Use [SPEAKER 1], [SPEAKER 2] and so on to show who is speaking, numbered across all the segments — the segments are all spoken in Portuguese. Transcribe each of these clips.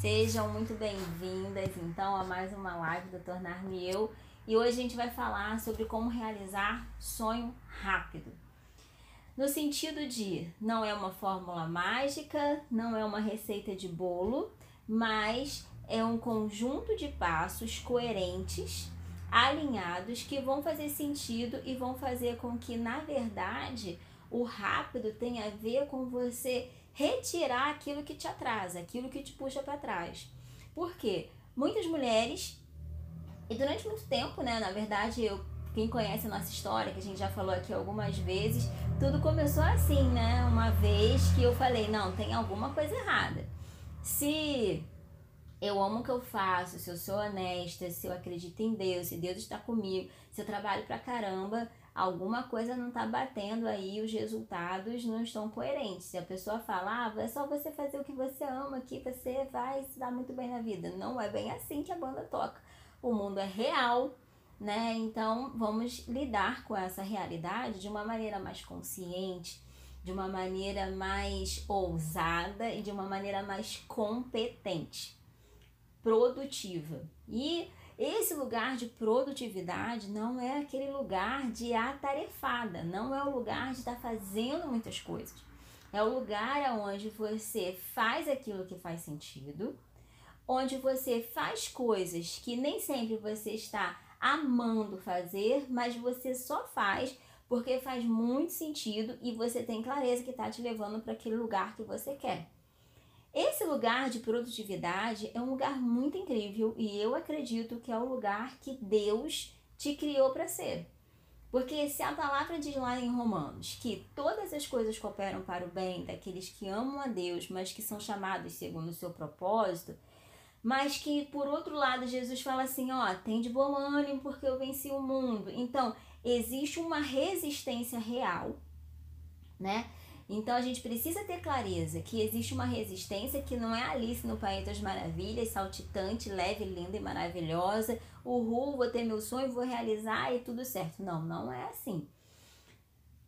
[SPEAKER 1] Sejam muito bem-vindas, então, a mais uma live do Tornar-me Eu. E hoje a gente vai falar sobre como realizar sonho rápido. No sentido de não é uma fórmula mágica, não é uma receita de bolo, mas é um conjunto de passos coerentes, alinhados, que vão fazer sentido e vão fazer com que, na verdade, o rápido tenha a ver com você retirar aquilo que te atrasa, aquilo que te puxa para trás. Por quê? Muitas mulheres, e durante muito tempo, né, na verdade, eu quem conhece a nossa história, que a gente já falou aqui algumas vezes, tudo começou assim, né? Uma vez que eu falei, não, tem alguma coisa errada. Se eu amo o que eu faço, se eu sou honesta, se eu acredito em Deus, se Deus está comigo, se eu trabalho pra caramba, alguma coisa não está batendo aí, os resultados não estão coerentes. Se a pessoa fala, ah, é só você fazer o que você ama que você vai se dar muito bem na vida. Não é bem assim que a banda toca. O mundo é real, né? Então vamos lidar com essa realidade de uma maneira mais consciente, de uma maneira mais ousada e de uma maneira mais competente, produtiva. E esse lugar de produtividade não é aquele lugar de atarefada, não é o lugar de estar tá fazendo muitas coisas. É o lugar onde você faz aquilo que faz sentido, onde você faz coisas que nem sempre você está amando fazer, mas você só faz porque faz muito sentido e você tem clareza que está te levando para aquele lugar que você quer. Esse lugar de produtividade é um lugar muito incrível e eu acredito que é o lugar que Deus te criou para ser. Porque se a palavra diz lá em Romanos que todas as coisas cooperam para o bem daqueles que amam a Deus, mas que são chamados segundo o seu propósito, mas que por outro lado Jesus fala assim, ó, tem de bom ânimo porque eu venci o mundo. Então, existe uma resistência real, né? Então a gente precisa ter clareza que existe uma resistência que não é Alice no País das Maravilhas, saltitante, leve, linda e maravilhosa. Uhul, vou ter meu sonho, vou realizar e tudo certo. Não, não é assim.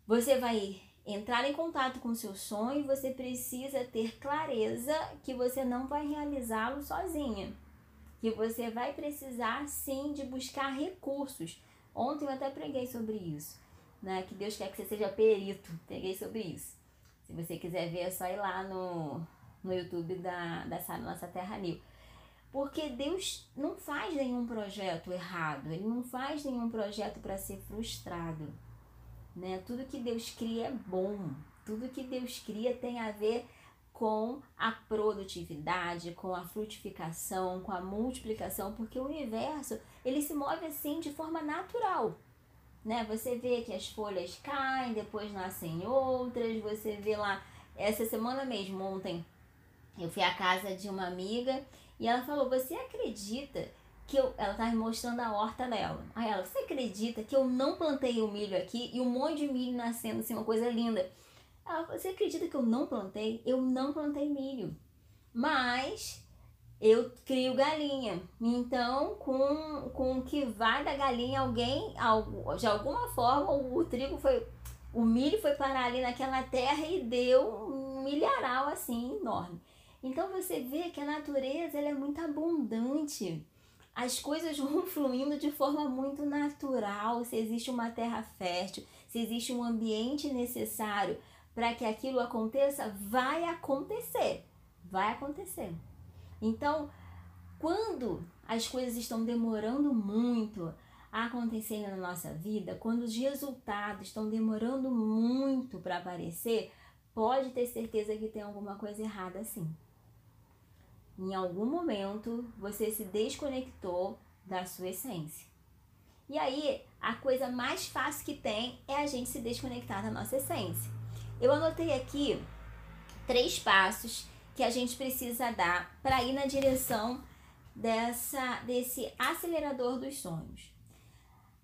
[SPEAKER 1] Você vai entrar em contato com o seu sonho você precisa ter clareza que você não vai realizá-lo sozinha. Que você vai precisar sim de buscar recursos. Ontem eu até preguei sobre isso, né? Que Deus quer que você seja perito. Peguei sobre isso. Se você quiser ver, é só ir lá no, no YouTube da, da Nossa Terra New. Porque Deus não faz nenhum projeto errado, Ele não faz nenhum projeto para ser frustrado. Né? Tudo que Deus cria é bom, tudo que Deus cria tem a ver com a produtividade, com a frutificação, com a multiplicação, porque o universo ele se move assim de forma natural né? Você vê que as folhas caem, depois nascem outras, você vê lá, essa semana mesmo, ontem, eu fui à casa de uma amiga e ela falou, você acredita que eu, ela tá me mostrando a horta dela. Aí ela, você acredita que eu não plantei o milho aqui e um monte de milho nascendo assim, uma coisa linda. Ela, você acredita que eu não plantei? Eu não plantei milho. Mas eu crio galinha. Então, com, com o que vai da galinha, alguém, de alguma forma, o trigo foi. O milho foi parar ali naquela terra e deu um milharal assim enorme. Então você vê que a natureza ela é muito abundante. As coisas vão fluindo de forma muito natural. Se existe uma terra fértil, se existe um ambiente necessário para que aquilo aconteça, vai acontecer. Vai acontecer. Então, quando as coisas estão demorando muito a acontecerem na nossa vida, quando os resultados estão demorando muito para aparecer, pode ter certeza que tem alguma coisa errada sim. Em algum momento você se desconectou da sua essência. E aí, a coisa mais fácil que tem é a gente se desconectar da nossa essência. Eu anotei aqui três passos que a gente precisa dar para ir na direção dessa desse acelerador dos sonhos.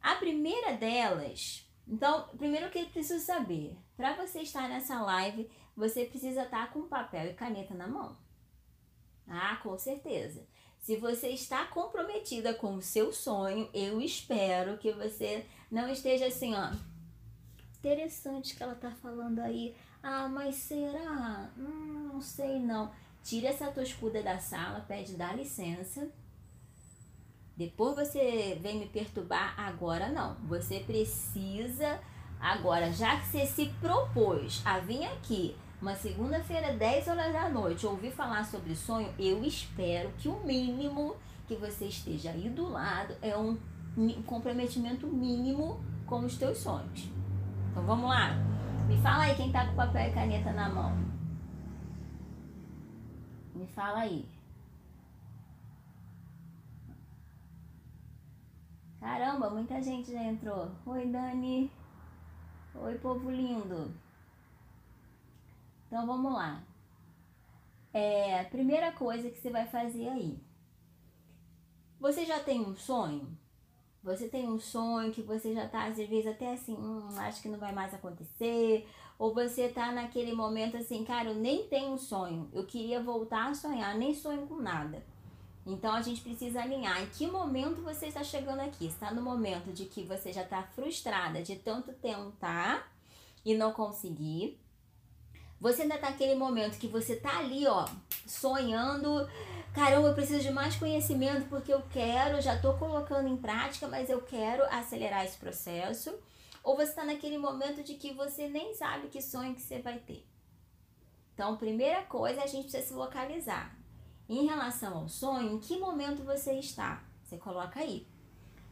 [SPEAKER 1] A primeira delas, então, primeiro que eu preciso saber, para você estar nessa live, você precisa estar com papel e caneta na mão. Ah, com certeza. Se você está comprometida com o seu sonho, eu espero que você não esteja assim, ó. Interessante que ela tá falando aí. Ah, mas será? Hum, não sei não. tira essa toscuda da sala, pede dá licença. Depois você vem me perturbar, agora não. Você precisa agora, já que você se propôs a vir aqui uma segunda-feira, 10 horas da noite, ouvir falar sobre sonho, eu espero que o mínimo que você esteja aí do lado é um comprometimento mínimo com os teus sonhos. Então vamos lá. Me fala aí quem tá com papel e caneta na mão. Me fala aí. Caramba, muita gente já entrou. Oi, Dani. Oi, povo lindo. Então vamos lá. É, primeira coisa que você vai fazer aí. Você já tem um sonho? Você tem um sonho que você já tá, às vezes, até assim, hum, acho que não vai mais acontecer. Ou você tá naquele momento assim, cara, eu nem tenho um sonho. Eu queria voltar a sonhar, nem sonho com nada. Então a gente precisa alinhar em que momento você está chegando aqui. Está no momento de que você já está frustrada de tanto tentar e não conseguir. Você ainda tá naquele momento que você tá ali, ó, sonhando caramba, eu preciso de mais conhecimento porque eu quero, já estou colocando em prática, mas eu quero acelerar esse processo. Ou você está naquele momento de que você nem sabe que sonho que você vai ter. Então, primeira coisa, a gente precisa se localizar. Em relação ao sonho, em que momento você está? Você coloca aí.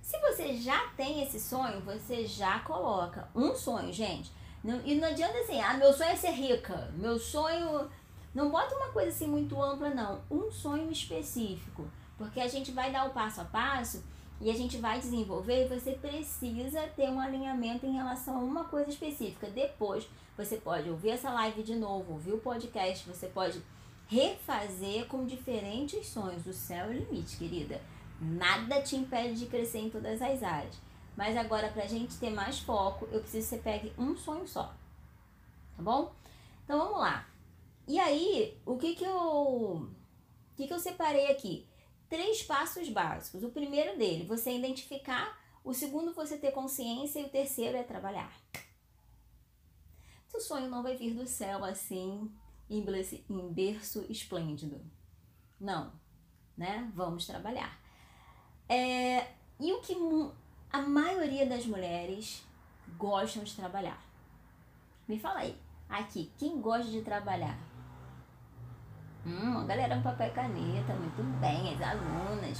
[SPEAKER 1] Se você já tem esse sonho, você já coloca um sonho, gente. Não, e não adianta assim, ah, meu sonho é ser rica, meu sonho não bota uma coisa assim muito ampla, não. Um sonho específico. Porque a gente vai dar o passo a passo e a gente vai desenvolver e você precisa ter um alinhamento em relação a uma coisa específica. Depois, você pode ouvir essa live de novo, ouvir o podcast, você pode refazer com diferentes sonhos. O céu é o limite, querida. Nada te impede de crescer em todas as áreas. Mas agora, pra gente ter mais foco, eu preciso que você pegue um sonho só. Tá bom? Então vamos lá. E aí, o que que eu, o que que eu separei aqui? Três passos básicos. O primeiro dele, você identificar. O segundo, você ter consciência. E o terceiro é trabalhar. Seu sonho não vai vir do céu assim, em berço esplêndido. Não, né? Vamos trabalhar. É, e o que a maioria das mulheres gostam de trabalhar? Me fala aí, aqui, quem gosta de trabalhar? Hum, a galera com papel e caneta, muito bem, as alunas.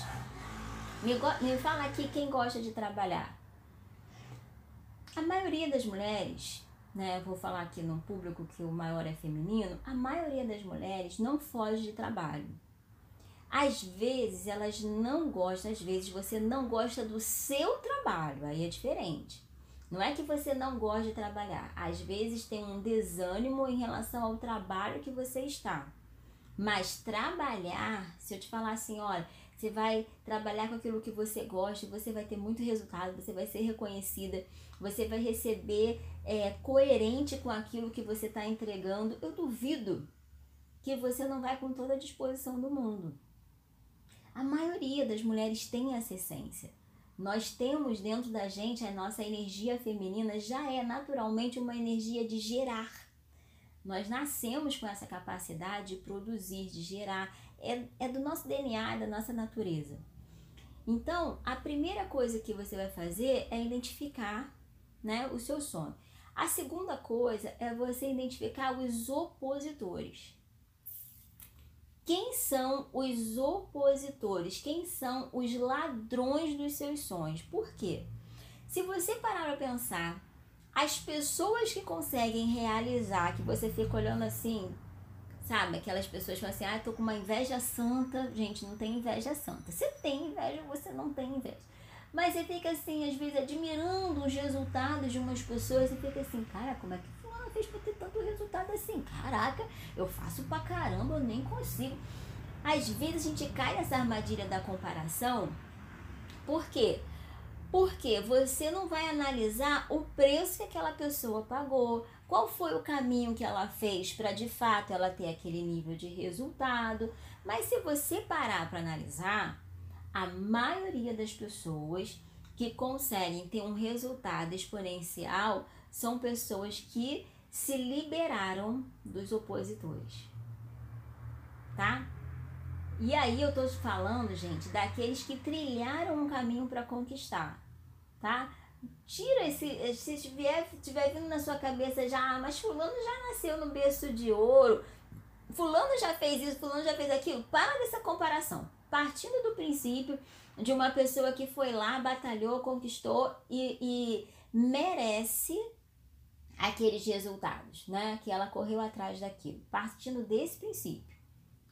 [SPEAKER 1] Me, me fala aqui quem gosta de trabalhar. A maioria das mulheres, né, vou falar aqui no público que o maior é feminino, a maioria das mulheres não foge de trabalho. Às vezes elas não gostam, às vezes você não gosta do seu trabalho, aí é diferente. Não é que você não gosta de trabalhar, às vezes tem um desânimo em relação ao trabalho que você está. Mas trabalhar, se eu te falar assim, olha, você vai trabalhar com aquilo que você gosta, você vai ter muito resultado, você vai ser reconhecida, você vai receber é, coerente com aquilo que você está entregando. Eu duvido que você não vai com toda a disposição do mundo. A maioria das mulheres tem essa essência. Nós temos dentro da gente a nossa energia feminina já é naturalmente uma energia de gerar nós nascemos com essa capacidade de produzir, de gerar, é, é do nosso DNA, é da nossa natureza. Então, a primeira coisa que você vai fazer é identificar né, o seu sonho. A segunda coisa é você identificar os opositores. Quem são os opositores? Quem são os ladrões dos seus sonhos? Por quê? Se você parar para pensar as pessoas que conseguem realizar, que você fica olhando assim, sabe? Aquelas pessoas que falam assim, ah, tô com uma inveja santa. Gente, não tem inveja santa. Você tem inveja, você não tem inveja. Mas você fica assim, às vezes, admirando os resultados de umas pessoas e fica assim, cara, como é que fulano fez pra ter tanto resultado assim? Caraca, eu faço pra caramba, eu nem consigo. Às vezes a gente cai nessa armadilha da comparação. Por quê? Porque você não vai analisar o preço que aquela pessoa pagou, qual foi o caminho que ela fez para de fato ela ter aquele nível de resultado. Mas se você parar para analisar, a maioria das pessoas que conseguem ter um resultado exponencial são pessoas que se liberaram dos opositores. tá? E aí eu tô falando, gente, daqueles que trilharam um caminho para conquistar, tá? Tira esse, se tiver, tiver vindo na sua cabeça já, ah, mas fulano já nasceu no berço de ouro, fulano já fez isso, fulano já fez aquilo. Para dessa comparação. Partindo do princípio de uma pessoa que foi lá, batalhou, conquistou e, e merece aqueles resultados, né? Que ela correu atrás daquilo. Partindo desse princípio,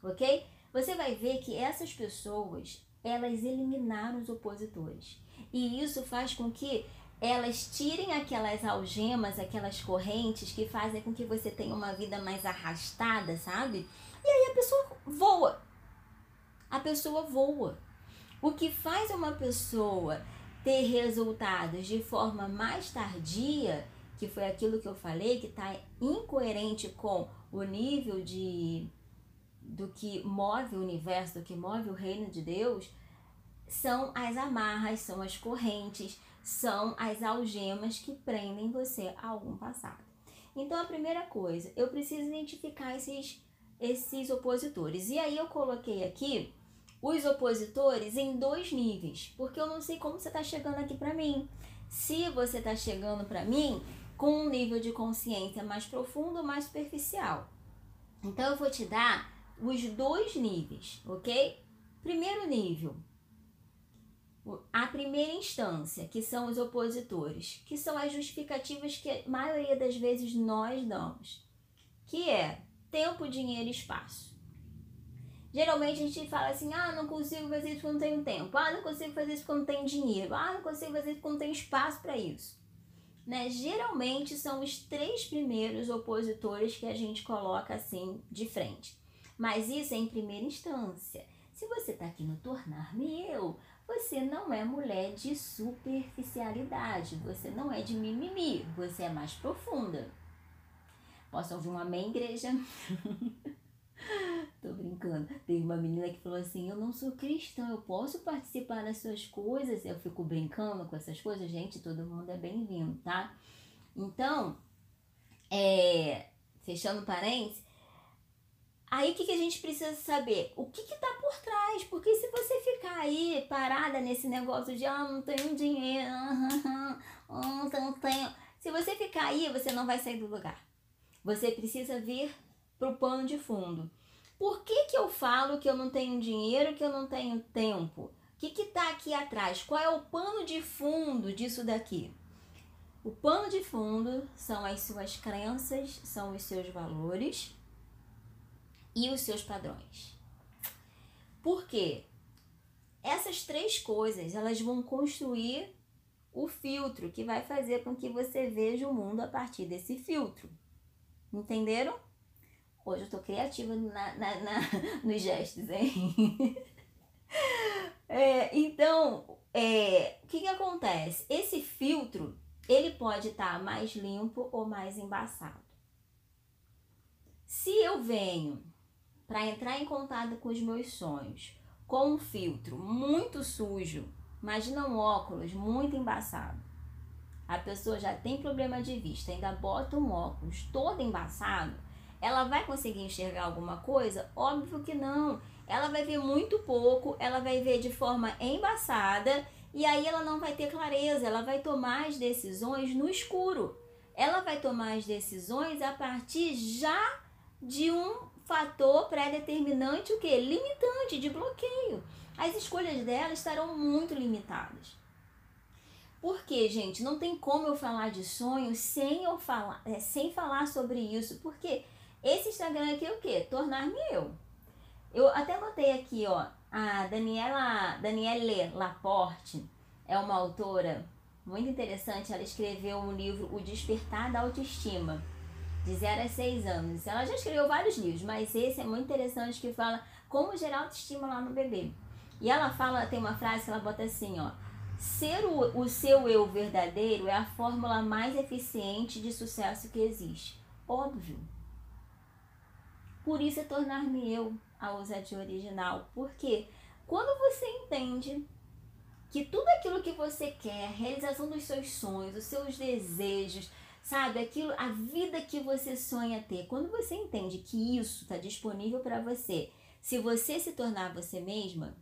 [SPEAKER 1] ok? Você vai ver que essas pessoas, elas eliminaram os opositores. E isso faz com que elas tirem aquelas algemas, aquelas correntes que fazem com que você tenha uma vida mais arrastada, sabe? E aí a pessoa voa. A pessoa voa. O que faz uma pessoa ter resultados de forma mais tardia, que foi aquilo que eu falei, que está incoerente com o nível de do que move o universo, do que move o reino de Deus, são as amarras, são as correntes, são as algemas que prendem você a algum passado. Então a primeira coisa, eu preciso identificar esses esses opositores. E aí eu coloquei aqui os opositores em dois níveis, porque eu não sei como você está chegando aqui para mim. Se você está chegando para mim com um nível de consciência mais profundo ou mais superficial. Então eu vou te dar os dois níveis, ok? Primeiro nível, a primeira instância, que são os opositores, que são as justificativas que a maioria das vezes nós damos, que é tempo, dinheiro e espaço. Geralmente a gente fala assim: ah, não consigo fazer isso porque não tenho tempo, ah, não consigo fazer isso porque não tenho dinheiro, ah, não consigo fazer isso porque não tenho espaço para isso. Né? Geralmente são os três primeiros opositores que a gente coloca assim de frente. Mas isso é em primeira instância. Se você está aqui no Tornar-me Eu, você não é mulher de superficialidade, você não é de mimimi, você é mais profunda. Posso ouvir um amém, igreja? Tô brincando. Teve uma menina que falou assim: Eu não sou cristã, eu posso participar das suas coisas. Eu fico brincando com essas coisas. Gente, todo mundo é bem-vindo, tá? Então, é, fechando parênteses, aí o que, que a gente precisa saber? O que que tá por trás? Porque se você ficar aí parada nesse negócio de ah, não tenho dinheiro, não tenho. Se você ficar aí, você não vai sair do lugar. Você precisa vir para o pano de fundo. Por que, que eu falo que eu não tenho dinheiro, que eu não tenho tempo? O que está aqui atrás? Qual é o pano de fundo disso daqui? O pano de fundo são as suas crenças, são os seus valores e os seus padrões. Por quê? Essas três coisas, elas vão construir o filtro que vai fazer com que você veja o mundo a partir desse filtro. Entenderam? Hoje eu tô criativa na, na, na nos gestos, hein? é, então, é, o que, que acontece? Esse filtro, ele pode estar tá mais limpo ou mais embaçado. Se eu venho para entrar em contato com os meus sonhos com um filtro muito sujo, imagina um óculos muito embaçado. A pessoa já tem problema de vista, ainda bota um óculos todo embaçado ela vai conseguir enxergar alguma coisa? Óbvio que não. Ela vai ver muito pouco, ela vai ver de forma embaçada e aí ela não vai ter clareza, ela vai tomar as decisões no escuro. Ela vai tomar as decisões a partir já de um fator pré-determinante, o que? Limitante, de bloqueio. As escolhas dela estarão muito limitadas. Porque, gente, não tem como eu falar de sonho sem eu falar, é, sem falar sobre isso, porque esse Instagram aqui é o quê? Tornar-me eu. Eu até botei aqui, ó, a Daniela, Daniele Laporte é uma autora muito interessante. Ela escreveu um livro, O Despertar da Autoestima, de 0 a 6 anos. Ela já escreveu vários livros, mas esse é muito interessante que fala como gerar autoestima lá no bebê. E ela fala, tem uma frase que ela bota assim, ó. Ser o, o seu eu verdadeiro é a fórmula mais eficiente de sucesso que existe. Óbvio. Por isso é tornar-me eu a ousadia original. Porque quando você entende que tudo aquilo que você quer, realização dos seus sonhos, os seus desejos, sabe, aquilo, a vida que você sonha ter, quando você entende que isso está disponível para você, Se você se tornar você mesma,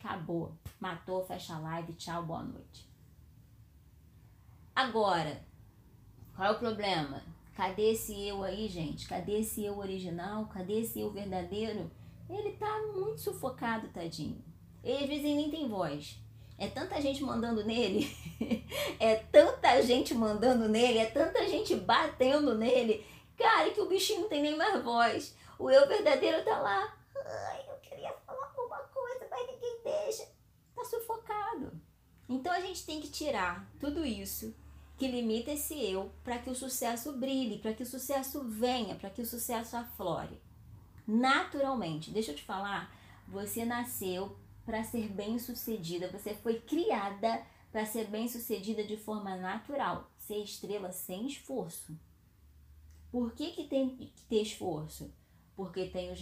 [SPEAKER 1] acabou. Matou, fecha a live, tchau, boa noite. Agora, qual é o problema? Cadê esse eu aí, gente? Cadê esse eu original? Cadê esse eu verdadeiro? Ele tá muito sufocado, tadinho. Ele às vezes nem tem voz. É tanta gente mandando nele, é gente mandando nele, é tanta gente batendo nele, cara, que o bichinho não tem nem mais voz. O eu verdadeiro tá lá. Ai, eu queria falar alguma coisa, mas ninguém deixa. Tá sufocado. Então a gente tem que tirar tudo isso que limita esse eu para que o sucesso brilhe, para que o sucesso venha, para que o sucesso aflore. Naturalmente, deixa eu te falar, você nasceu para ser bem-sucedida, você foi criada para ser bem-sucedida de forma natural, ser estrela sem esforço. Por que, que tem que ter esforço? Porque tem os,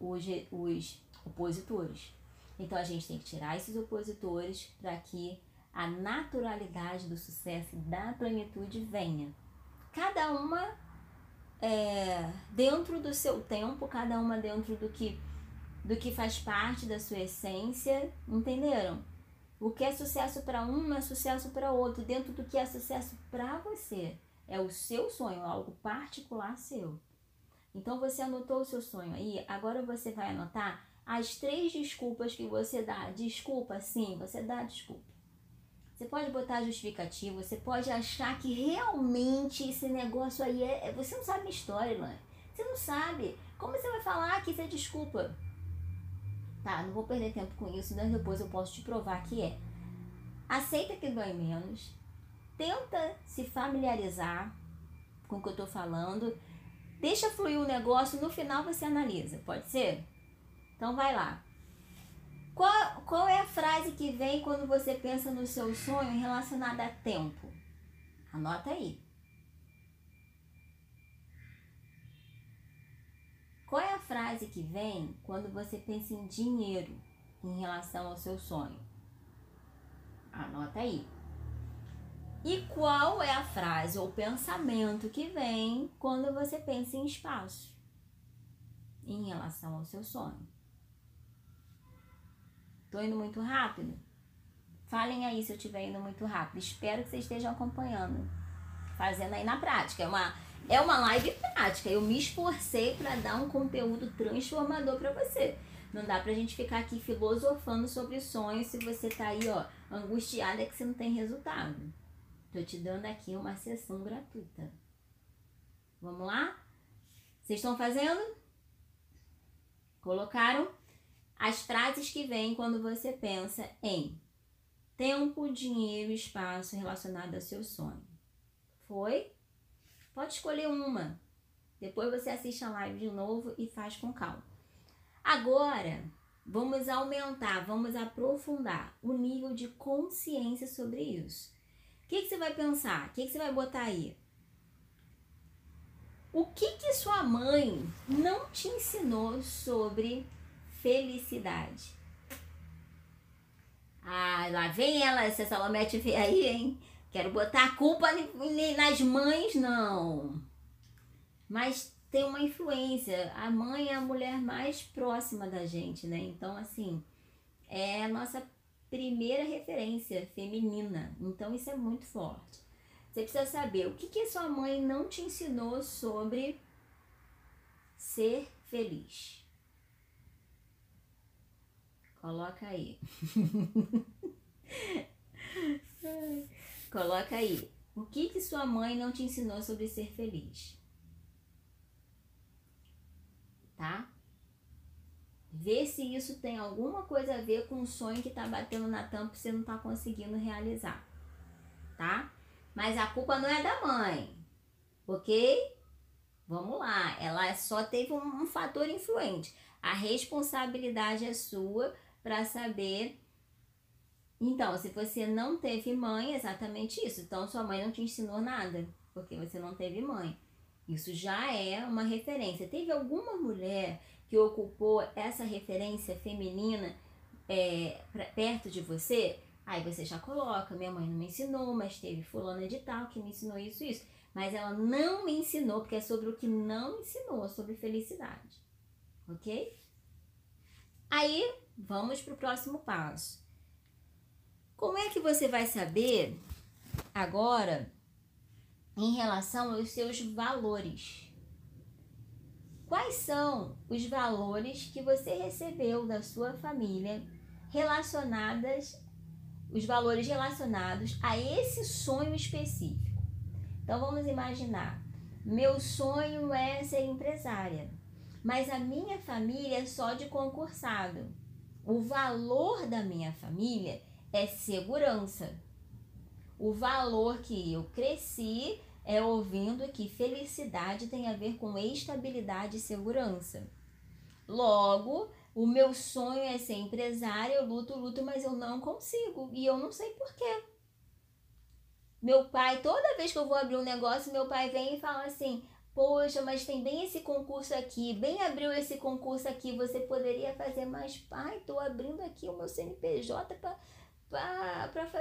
[SPEAKER 1] os, os opositores. Então a gente tem que tirar esses opositores para que a naturalidade do sucesso da plenitude venha. Cada uma é, dentro do seu tempo, cada uma dentro do que, do que faz parte da sua essência, entenderam? O que é sucesso para um não é sucesso para outro, dentro do que é sucesso para você. É o seu sonho, algo particular seu. Então você anotou o seu sonho aí, agora você vai anotar as três desculpas que você dá. Desculpa, sim, você dá desculpa. Você pode botar justificativo, você pode achar que realmente esse negócio aí é. é você não sabe minha história, mãe. Você não sabe. Como você vai falar que isso é desculpa? Tá, não vou perder tempo com isso, mas depois eu posso te provar que é. Aceita que dói menos. Tenta se familiarizar com o que eu tô falando. Deixa fluir o negócio, no final você analisa, pode ser? Então vai lá. Qual, qual é a frase que vem quando você pensa no seu sonho relacionado a tempo? Anota aí. Qual é a frase que vem quando você pensa em dinheiro em relação ao seu sonho? Anota aí. E qual é a frase ou pensamento que vem quando você pensa em espaço em relação ao seu sonho? Tô indo muito rápido? Falem aí se eu estiver indo muito rápido. Espero que vocês estejam acompanhando. Fazendo aí na prática. É uma, é uma live prática. Eu me esforcei para dar um conteúdo transformador para você. Não dá pra gente ficar aqui filosofando sobre sonhos se você tá aí, ó, angustiada que você não tem resultado. Tô te dando aqui uma sessão gratuita. Vamos lá? Vocês estão fazendo? Colocaram? As frases que vêm quando você pensa em tempo, dinheiro, espaço relacionado ao seu sonho. Foi? Pode escolher uma. Depois você assiste a live de novo e faz com calma. Agora, vamos aumentar, vamos aprofundar o nível de consciência sobre isso. O que, que você vai pensar? O que, que você vai botar aí? O que, que sua mãe não te ensinou sobre felicidade. Ah, lá vem ela, essa Salomete vê aí, hein? Quero botar a culpa nas mães, não. Mas tem uma influência. A mãe é a mulher mais próxima da gente, né? Então, assim, é a nossa primeira referência feminina. Então, isso é muito forte. Você precisa saber o que, que sua mãe não te ensinou sobre ser feliz. Coloca aí. Coloca aí. O que que sua mãe não te ensinou sobre ser feliz? Tá? Vê se isso tem alguma coisa a ver com o sonho que tá batendo na tampa e você não tá conseguindo realizar. Tá? Mas a culpa não é da mãe. Ok? Vamos lá. Ela só teve um, um fator influente. A responsabilidade é sua para saber. Então, se você não teve mãe, é exatamente isso. Então, sua mãe não te ensinou nada, porque você não teve mãe. Isso já é uma referência. Teve alguma mulher que ocupou essa referência feminina é, pra, perto de você? Aí você já coloca, minha mãe não me ensinou, mas teve fulana de tal que me ensinou isso isso. Mas ela não me ensinou, porque é sobre o que não ensinou, sobre felicidade. Ok? Aí, vamos para o próximo passo. Como é que você vai saber agora em relação aos seus valores? Quais são os valores que você recebeu da sua família relacionadas os valores relacionados a esse sonho específico? Então vamos imaginar, meu sonho é ser empresária, mas a minha família é só de concursado. O valor da minha família é segurança. O valor que eu cresci é ouvindo que felicidade tem a ver com estabilidade e segurança. Logo, o meu sonho é ser empresária, eu luto, luto, mas eu não consigo e eu não sei porquê. Meu pai, toda vez que eu vou abrir um negócio, meu pai vem e fala assim: Poxa, mas tem bem esse concurso aqui, bem abriu esse concurso aqui, você poderia fazer mais. Pai, estou abrindo aqui o meu CNPJ para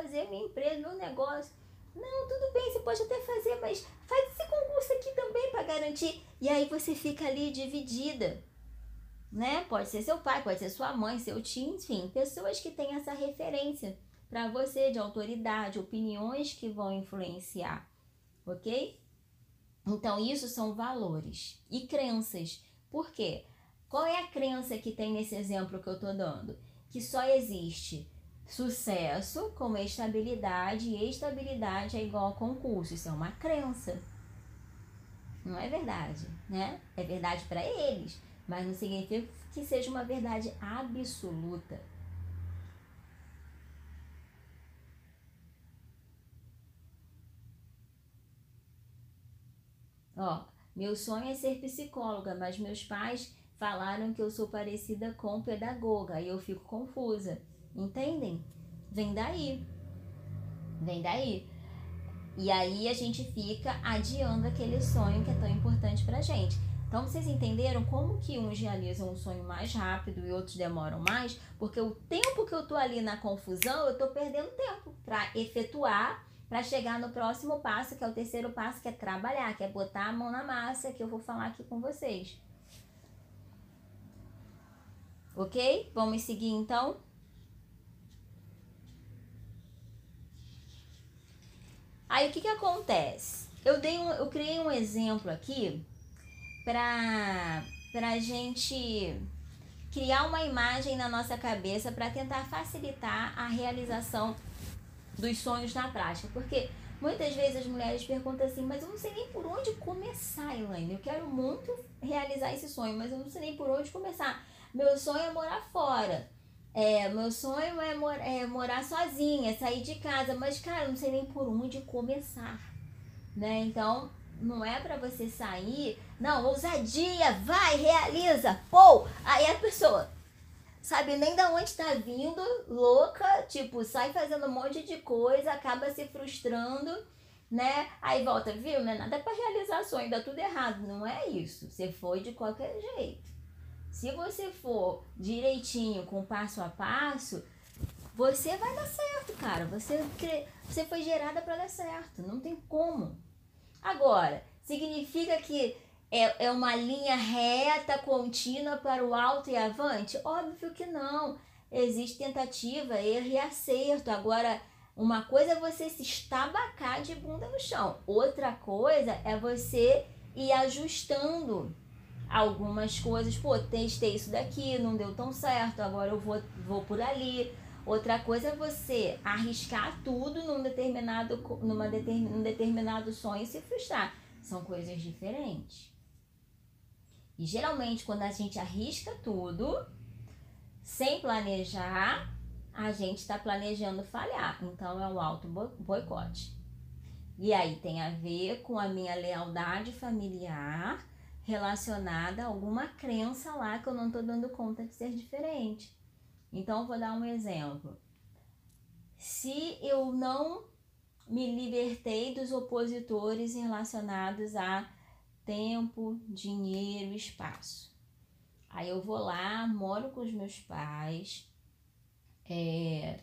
[SPEAKER 1] fazer minha empresa, meu negócio. Não, tudo bem, você pode até fazer, mas faz esse concurso aqui também para garantir. E aí você fica ali dividida. Né? Pode ser seu pai, pode ser sua mãe, seu tio, enfim, pessoas que têm essa referência para você de autoridade, opiniões que vão influenciar, ok? Então, isso são valores e crenças. Por quê? Qual é a crença que tem nesse exemplo que eu estou dando? Que só existe Sucesso como estabilidade e estabilidade é igual a concurso. Isso é uma crença. Não é verdade, né? É verdade para eles, mas não significa que seja uma verdade absoluta. Ó, meu sonho é ser psicóloga, mas meus pais falaram que eu sou parecida com pedagoga e eu fico confusa. Entendem? Vem daí. Vem daí. E aí a gente fica adiando aquele sonho que é tão importante pra gente. Então vocês entenderam como que uns realizam um sonho mais rápido e outros demoram mais? Porque o tempo que eu tô ali na confusão, eu tô perdendo tempo para efetuar, para chegar no próximo passo, que é o terceiro passo, que é trabalhar, que é botar a mão na massa, que eu vou falar aqui com vocês. Ok? Vamos seguir então? Aí o que que acontece? Eu dei um, eu criei um exemplo aqui para para gente criar uma imagem na nossa cabeça para tentar facilitar a realização dos sonhos na prática, porque muitas vezes as mulheres perguntam assim, mas eu não sei nem por onde começar, Elaine. Eu quero muito realizar esse sonho, mas eu não sei nem por onde começar. Meu sonho é morar fora. É, meu sonho é, mor é, morar sozinha, sair de casa, mas cara, não sei nem por onde começar, né? Então, não é para você sair, não, ousadia, vai, realiza, pô! Aí a pessoa sabe nem da onde tá vindo, louca, tipo, sai fazendo um monte de coisa, acaba se frustrando, né? Aí volta, viu? Não é nada para realizar sonho, dá tudo errado. Não é isso. Você foi de qualquer jeito. Se você for direitinho com passo a passo, você vai dar certo, cara. Você, você foi gerada para dar certo. Não tem como. Agora, significa que é, é uma linha reta, contínua para o alto e avante? Óbvio que não. Existe tentativa, erro e acerto. Agora, uma coisa é você se estabacar de bunda no chão. Outra coisa é você ir ajustando algumas coisas, pô, testei isso daqui, não deu tão certo, agora eu vou, vou por ali. Outra coisa é você arriscar tudo num determinado, numa determin, num determinado sonho e se frustrar. São coisas diferentes. E geralmente, quando a gente arrisca tudo, sem planejar, a gente está planejando falhar. Então, é o auto boicote. E aí tem a ver com a minha lealdade familiar relacionada a alguma crença lá que eu não estou dando conta de ser diferente. Então, vou dar um exemplo. Se eu não me libertei dos opositores relacionados a tempo, dinheiro, espaço. Aí eu vou lá, moro com os meus pais, é,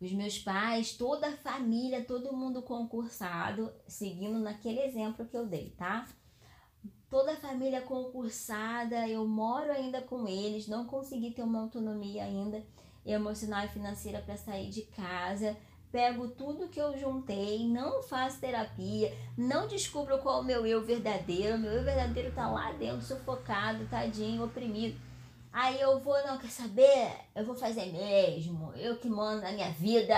[SPEAKER 1] os meus pais, toda a família, todo mundo concursado, seguindo naquele exemplo que eu dei, tá? Toda a família concursada, eu moro ainda com eles, não consegui ter uma autonomia ainda emocional e financeira para sair de casa. Pego tudo que eu juntei, não faço terapia, não descubro qual é o meu eu verdadeiro. Meu eu verdadeiro tá lá dentro, sufocado, tadinho, oprimido. Aí eu vou, não quer saber? Eu vou fazer mesmo, eu que mando na minha vida.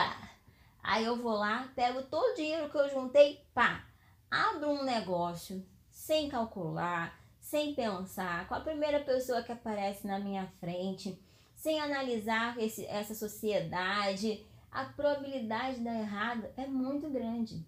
[SPEAKER 1] Aí eu vou lá, pego todo o dinheiro que eu juntei, pá, abro um negócio sem calcular, sem pensar, com a primeira pessoa que aparece na minha frente, sem analisar esse, essa sociedade, a probabilidade de dar errado é muito grande.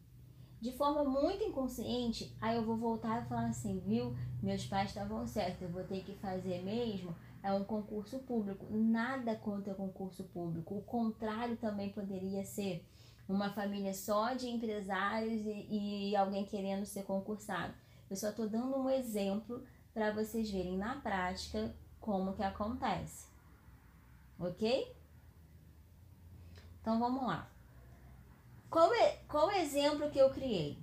[SPEAKER 1] De forma muito inconsciente, aí eu vou voltar e falar assim, viu? Meus pais estavam certos, eu vou ter que fazer mesmo. É um concurso público. Nada contra concurso público. O contrário também poderia ser uma família só de empresários e, e alguém querendo ser concursado. Eu só estou dando um exemplo para vocês verem na prática como que acontece. Ok? Então vamos lá. Qual é qual é o exemplo que eu criei?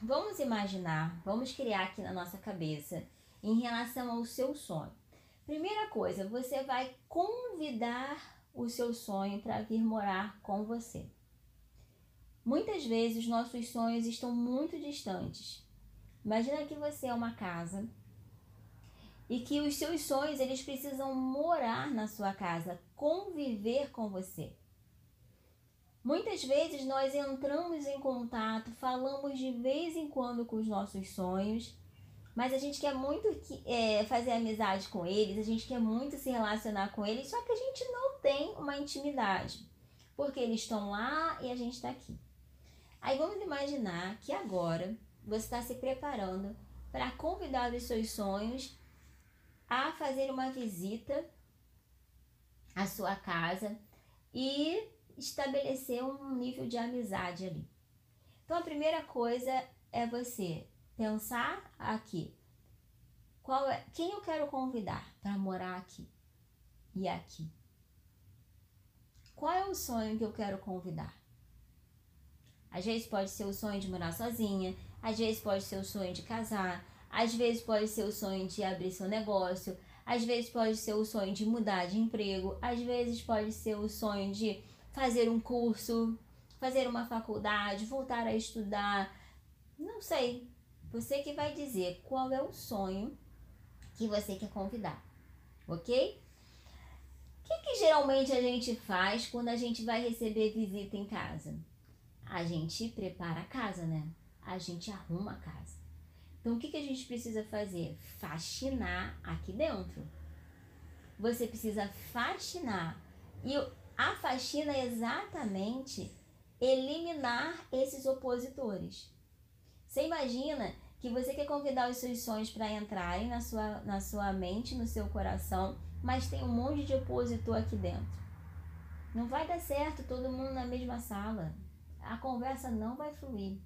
[SPEAKER 1] Vamos imaginar, vamos criar aqui na nossa cabeça em relação ao seu sonho. Primeira coisa, você vai convidar o seu sonho para vir morar com você. Muitas vezes nossos sonhos estão muito distantes. Imagina que você é uma casa e que os seus sonhos eles precisam morar na sua casa, conviver com você. Muitas vezes nós entramos em contato, falamos de vez em quando com os nossos sonhos, mas a gente quer muito é, fazer amizade com eles, a gente quer muito se relacionar com eles, só que a gente não tem uma intimidade, porque eles estão lá e a gente está aqui. Aí vamos imaginar que agora você está se preparando para convidar os seus sonhos a fazer uma visita à sua casa e estabelecer um nível de amizade ali. Então a primeira coisa é você pensar aqui. Qual é, quem eu quero convidar para morar aqui e aqui? Qual é o sonho que eu quero convidar? Às vezes pode ser o sonho de morar sozinha, às vezes pode ser o sonho de casar, às vezes pode ser o sonho de abrir seu negócio, às vezes pode ser o sonho de mudar de emprego, às vezes pode ser o sonho de fazer um curso, fazer uma faculdade, voltar a estudar. Não sei. Você que vai dizer qual é o sonho que você quer convidar, ok? O que, que geralmente a gente faz quando a gente vai receber visita em casa? a gente prepara a casa, né? A gente arruma a casa. Então, o que, que a gente precisa fazer? Faxinar aqui dentro. Você precisa faxinar. E a faxina é exatamente eliminar esses opositores. Você imagina que você quer convidar os seus sonhos para entrarem na sua, na sua mente, no seu coração, mas tem um monte de opositor aqui dentro. Não vai dar certo todo mundo na mesma sala a conversa não vai fluir.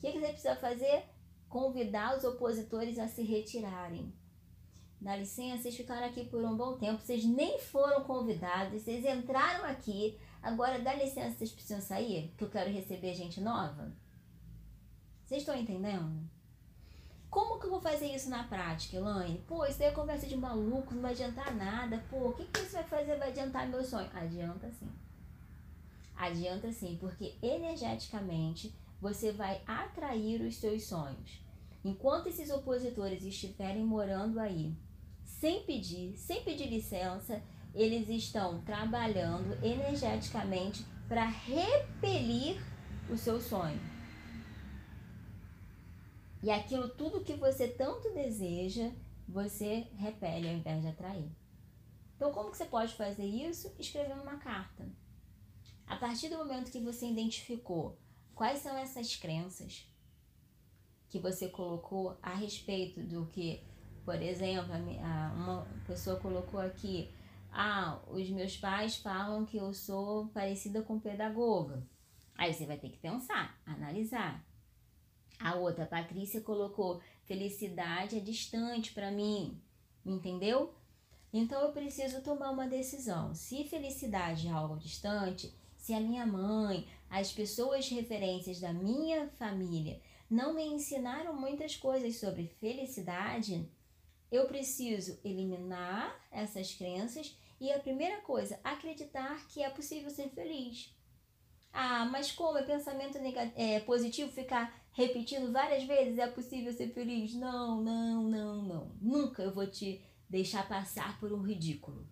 [SPEAKER 1] O que, você precisa fazer? Convidar os opositores a se retirarem. Dá licença, vocês ficaram aqui por um bom tempo, vocês nem foram convidados, vocês entraram aqui, agora dá licença, vocês precisam sair, que eu quero receber gente nova. Vocês estão entendendo? Como que eu vou fazer isso na prática, Elaine? Pô, isso aí é conversa de maluco, não vai adiantar nada. Pô, o que, que isso vai fazer? Vai adiantar meu sonho? Adianta sim. Adianta sim, porque energeticamente você vai atrair os seus sonhos. Enquanto esses opositores estiverem morando aí, sem pedir, sem pedir licença, eles estão trabalhando energeticamente para repelir o seu sonho. E aquilo tudo que você tanto deseja, você repele ao invés de atrair. Então, como que você pode fazer isso? Escrevendo uma carta. A partir do momento que você identificou quais são essas crenças que você colocou a respeito do que, por exemplo, uma pessoa colocou aqui, ah, os meus pais falam que eu sou parecida com pedagoga. Aí você vai ter que pensar, analisar. A outra, a Patrícia, colocou felicidade é distante para mim, entendeu? Então eu preciso tomar uma decisão. Se felicidade é algo distante, se a minha mãe, as pessoas referências da minha família não me ensinaram muitas coisas sobre felicidade, eu preciso eliminar essas crenças e a primeira coisa, acreditar que é possível ser feliz. Ah, mas como é pensamento é, positivo ficar repetindo várias vezes é possível ser feliz? Não, não, não, não. Nunca eu vou te deixar passar por um ridículo.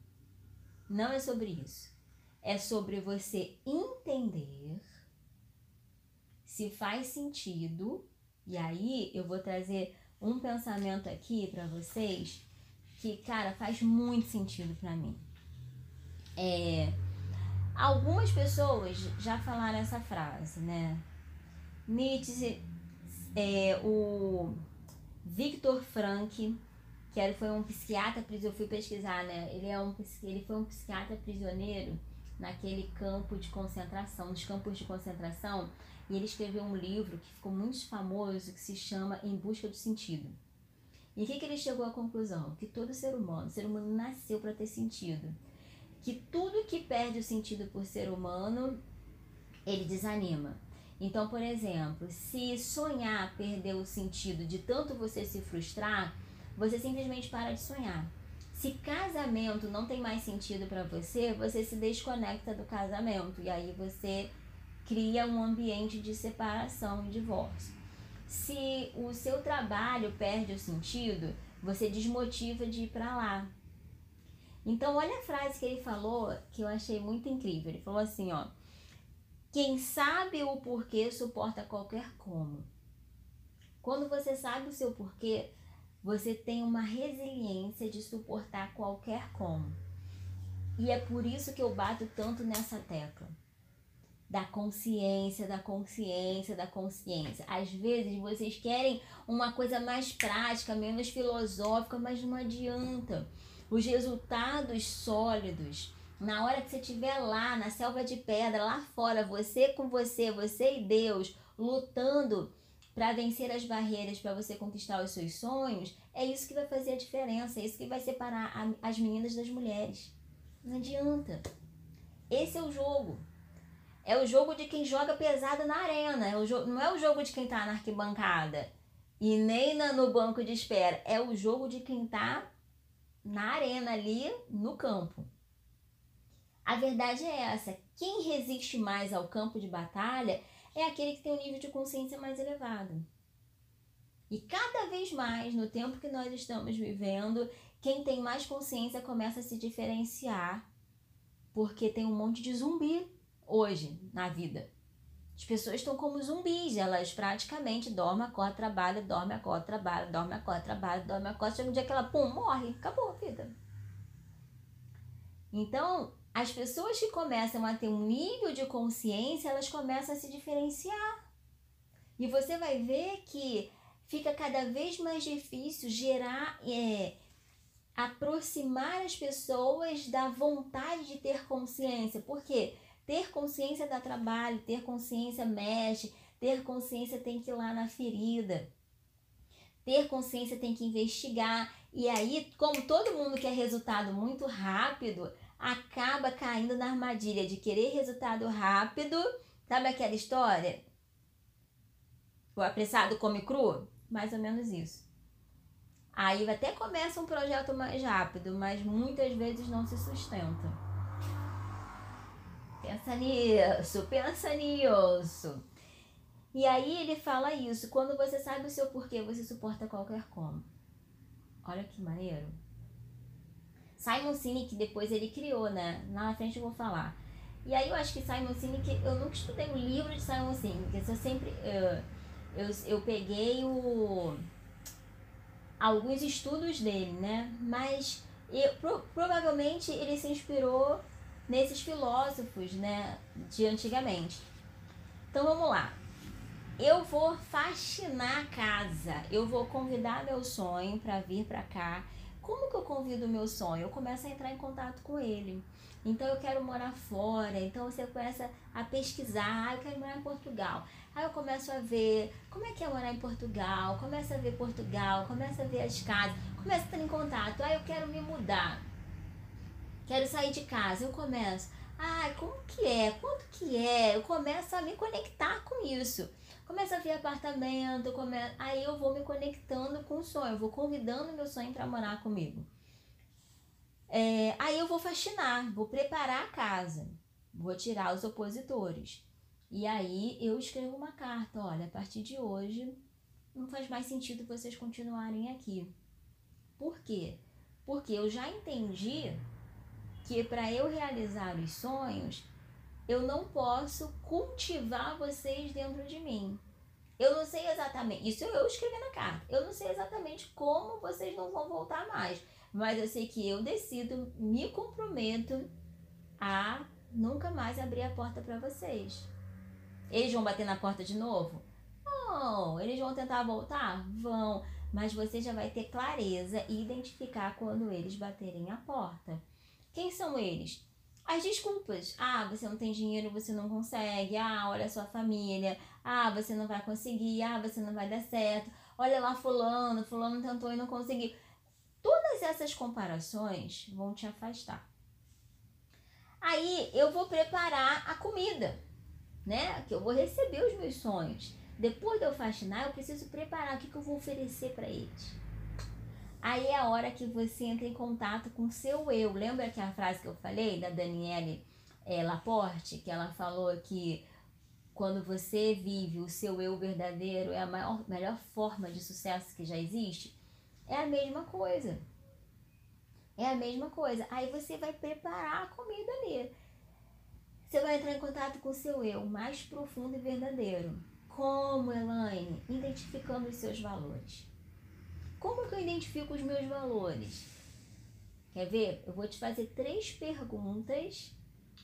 [SPEAKER 1] Não é sobre isso. É sobre você entender se faz sentido. E aí eu vou trazer um pensamento aqui para vocês que, cara, faz muito sentido para mim. É, algumas pessoas já falaram essa frase, né? Nietzsche, é, o Victor Frank, que era, foi um psiquiatra eu fui pesquisar, né? Ele, é um, ele foi um psiquiatra prisioneiro naquele campo de concentração, nos campos de concentração, e ele escreveu um livro que ficou muito famoso, que se chama Em Busca do Sentido. E o que, que ele chegou à conclusão? Que todo ser humano, ser humano nasceu para ter sentido. Que tudo que perde o sentido por ser humano, ele desanima. Então, por exemplo, se sonhar perdeu o sentido de tanto você se frustrar, você simplesmente para de sonhar. Se casamento não tem mais sentido para você, você se desconecta do casamento e aí você cria um ambiente de separação e divórcio. Se o seu trabalho perde o sentido, você desmotiva de ir para lá. Então, olha a frase que ele falou que eu achei muito incrível. Ele falou assim, ó: Quem sabe o porquê suporta qualquer como. Quando você sabe o seu porquê, você tem uma resiliência de suportar qualquer como. E é por isso que eu bato tanto nessa tecla. Da consciência, da consciência, da consciência. Às vezes vocês querem uma coisa mais prática, menos filosófica, mas não adianta. Os resultados sólidos, na hora que você estiver lá na selva de pedra, lá fora, você com você, você e Deus, lutando para vencer as barreiras, para você conquistar os seus sonhos, é isso que vai fazer a diferença, é isso que vai separar a, as meninas das mulheres. Não adianta. Esse é o jogo. É o jogo de quem joga pesado na arena. É o não é o jogo de quem tá na arquibancada e nem na, no banco de espera. É o jogo de quem tá na arena ali no campo. A verdade é essa: quem resiste mais ao campo de batalha é aquele que tem um nível de consciência mais elevado. E cada vez mais, no tempo que nós estamos vivendo, quem tem mais consciência começa a se diferenciar, porque tem um monte de zumbi hoje na vida. As pessoas estão como zumbis, elas praticamente dormem, acordam, trabalham, dormem, acordam, trabalham, dormem, acordam, trabalham, dormem, acordam, chega um dia que ela, pum, morre, acabou a vida. Então, as pessoas que começam a ter um nível de consciência, elas começam a se diferenciar. E você vai ver que fica cada vez mais difícil gerar, é, aproximar as pessoas da vontade de ter consciência. Porque ter consciência dá trabalho, ter consciência mexe, ter consciência tem que ir lá na ferida. Ter consciência tem que investigar. E aí, como todo mundo quer resultado muito rápido, acaba caindo na armadilha de querer resultado rápido. Sabe aquela história? O apressado come cru? Mais ou menos isso. Aí até começa um projeto mais rápido, mas muitas vezes não se sustenta. Pensa nisso, pensa nisso. E aí ele fala isso, quando você sabe o seu porquê, você suporta qualquer como. Olha que maneiro. Simon Sinek, depois ele criou, né? Na frente eu vou falar. E aí eu acho que Simon Sinek, eu nunca estudei o livro de Simon Sinek, eu sempre... Eu, eu, eu peguei o, alguns estudos dele, né? Mas eu, pro, provavelmente ele se inspirou nesses filósofos, né? De antigamente. Então vamos lá. Eu vou faxinar a casa. Eu vou convidar meu sonho para vir para cá como que eu convido o meu sonho? Eu começo a entrar em contato com ele. Então eu quero morar fora, então você começa a pesquisar, ah, eu quero morar em Portugal. Aí eu começo a ver como é que é morar em Portugal, começa a ver Portugal, começa a ver as casas, começa a estar em contato. Ah, eu quero me mudar. Quero sair de casa. Eu começo. Ah, como que é? Quanto que é? Eu começo a me conectar com isso. Começa a ver apartamento, come... aí eu vou me conectando com o sonho, eu vou convidando meu sonho para morar comigo. É, aí eu vou faxinar, vou preparar a casa, vou tirar os opositores. E aí eu escrevo uma carta, olha, a partir de hoje não faz mais sentido vocês continuarem aqui. Por quê? Porque eu já entendi que para eu realizar os sonhos, eu não posso cultivar vocês dentro de mim. Eu não sei exatamente, isso eu escrevi na carta. Eu não sei exatamente como vocês não vão voltar mais, mas eu sei que eu decido, me comprometo a nunca mais abrir a porta para vocês. Eles vão bater na porta de novo? Não. Eles vão tentar voltar? Vão. Mas você já vai ter clareza e identificar quando eles baterem a porta. Quem são eles? As desculpas. Ah, você não tem dinheiro, você não consegue. Ah, olha a sua família. Ah, você não vai conseguir. Ah, você não vai dar certo. Olha lá fulano, fulano tentou e não conseguiu. Todas essas comparações vão te afastar. Aí eu vou preparar a comida, né? Que eu vou receber os meus sonhos. Depois de eu faxinar, eu preciso preparar o que, que eu vou oferecer para eles. Aí é a hora que você entra em contato com o seu eu. Lembra que a frase que eu falei da Daniele é, Laporte, que ela falou que quando você vive o seu eu verdadeiro é a maior, melhor forma de sucesso que já existe? É a mesma coisa. É a mesma coisa. Aí você vai preparar a comida ali. Você vai entrar em contato com o seu eu mais profundo e verdadeiro. Como, Elaine? Identificando os seus valores. Como que eu identifico os meus valores? Quer ver? Eu vou te fazer três perguntas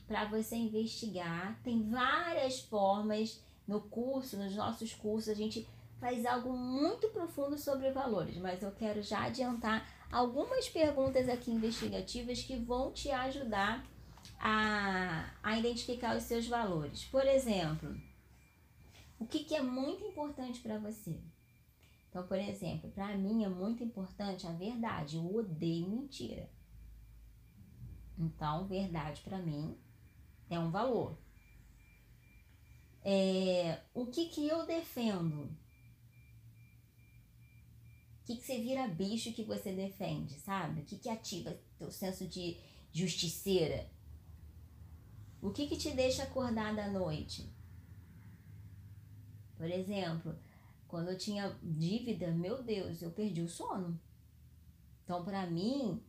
[SPEAKER 1] para você investigar. Tem várias formas no curso, nos nossos cursos, a gente faz algo muito profundo sobre valores, mas eu quero já adiantar algumas perguntas aqui investigativas que vão te ajudar a, a identificar os seus valores. Por exemplo, o que, que é muito importante para você? Então, por exemplo, para mim é muito importante a verdade. Eu odeio mentira. Então, verdade para mim é um valor. É, o que, que eu defendo? O que, que você vira bicho que você defende, sabe? O que, que ativa teu senso de justiceira? O que, que te deixa acordada à noite? Por exemplo, quando eu tinha dívida, meu Deus, eu perdi o sono. Então, para mim,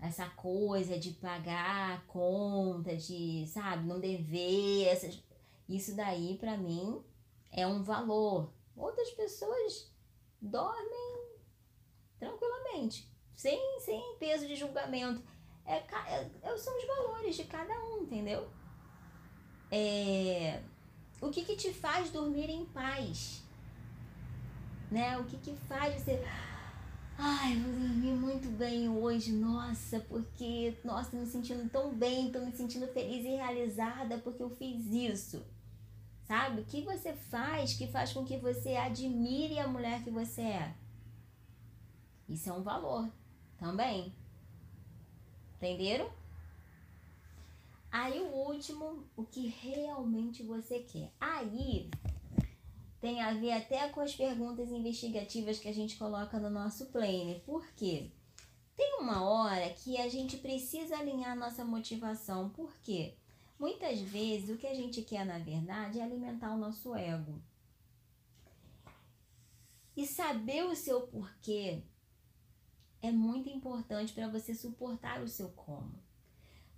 [SPEAKER 1] essa coisa de pagar a conta, de, sabe, não dever, essas, isso daí para mim é um valor. Outras pessoas dormem tranquilamente, sem, sem peso de julgamento. É, é, é, são os valores de cada um, entendeu? É, o que, que te faz dormir em paz? Né? O que, que faz você. Ai, vou dormir muito bem hoje, nossa, porque, nossa, me sentindo tão bem, tô me sentindo feliz e realizada porque eu fiz isso. Sabe? O que você faz que faz com que você admire a mulher que você é? Isso é um valor também. Entenderam? Aí o último, o que realmente você quer. Aí tem a ver até com as perguntas investigativas que a gente coloca no nosso planner. Por quê? Tem uma hora que a gente precisa alinhar nossa motivação. Por quê? Muitas vezes o que a gente quer, na verdade, é alimentar o nosso ego. E saber o seu porquê é muito importante para você suportar o seu como.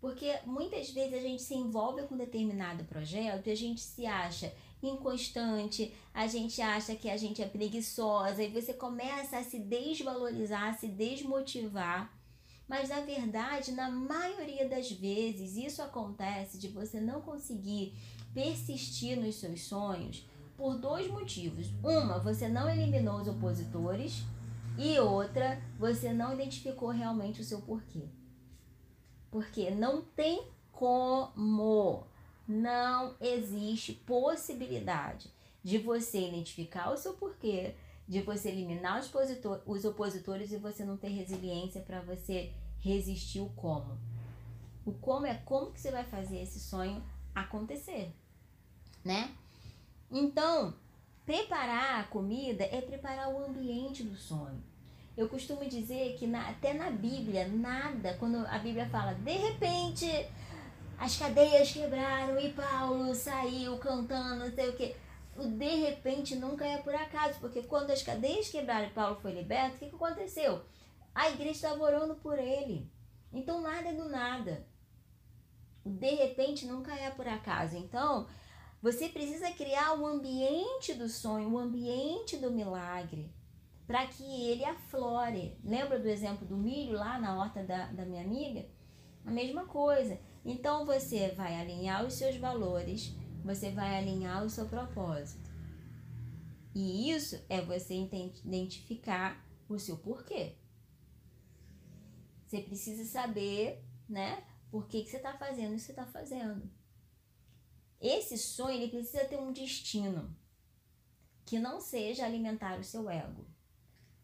[SPEAKER 1] Porque muitas vezes a gente se envolve com determinado projeto e a gente se acha inconstante, a gente acha que a gente é preguiçosa e você começa a se desvalorizar, a se desmotivar. Mas na verdade, na maioria das vezes, isso acontece de você não conseguir persistir nos seus sonhos por dois motivos. Uma, você não eliminou os opositores, e outra, você não identificou realmente o seu porquê. Porque não tem como, não existe possibilidade de você identificar o seu porquê, de você eliminar os, opositor, os opositores e você não ter resiliência para você resistir o como. O como é como que você vai fazer esse sonho acontecer, né? Então, Preparar a comida é preparar o ambiente do sonho. Eu costumo dizer que na, até na Bíblia, nada, quando a Bíblia fala, de repente as cadeias quebraram e Paulo saiu cantando, não sei o que. O de repente nunca é por acaso, porque quando as cadeias quebraram e Paulo foi liberto, o que, que aconteceu? A igreja estava orando por ele. Então nada é do nada. O de repente nunca é por acaso. Então, você precisa criar o ambiente do sonho, o ambiente do milagre, para que ele aflore. Lembra do exemplo do milho lá na horta da, da minha amiga? A mesma coisa. Então você vai alinhar os seus valores, você vai alinhar o seu propósito. E isso é você identificar o seu porquê. Você precisa saber, né, por que, que você está fazendo o que você está fazendo. Esse sonho ele precisa ter um destino que não seja alimentar o seu ego.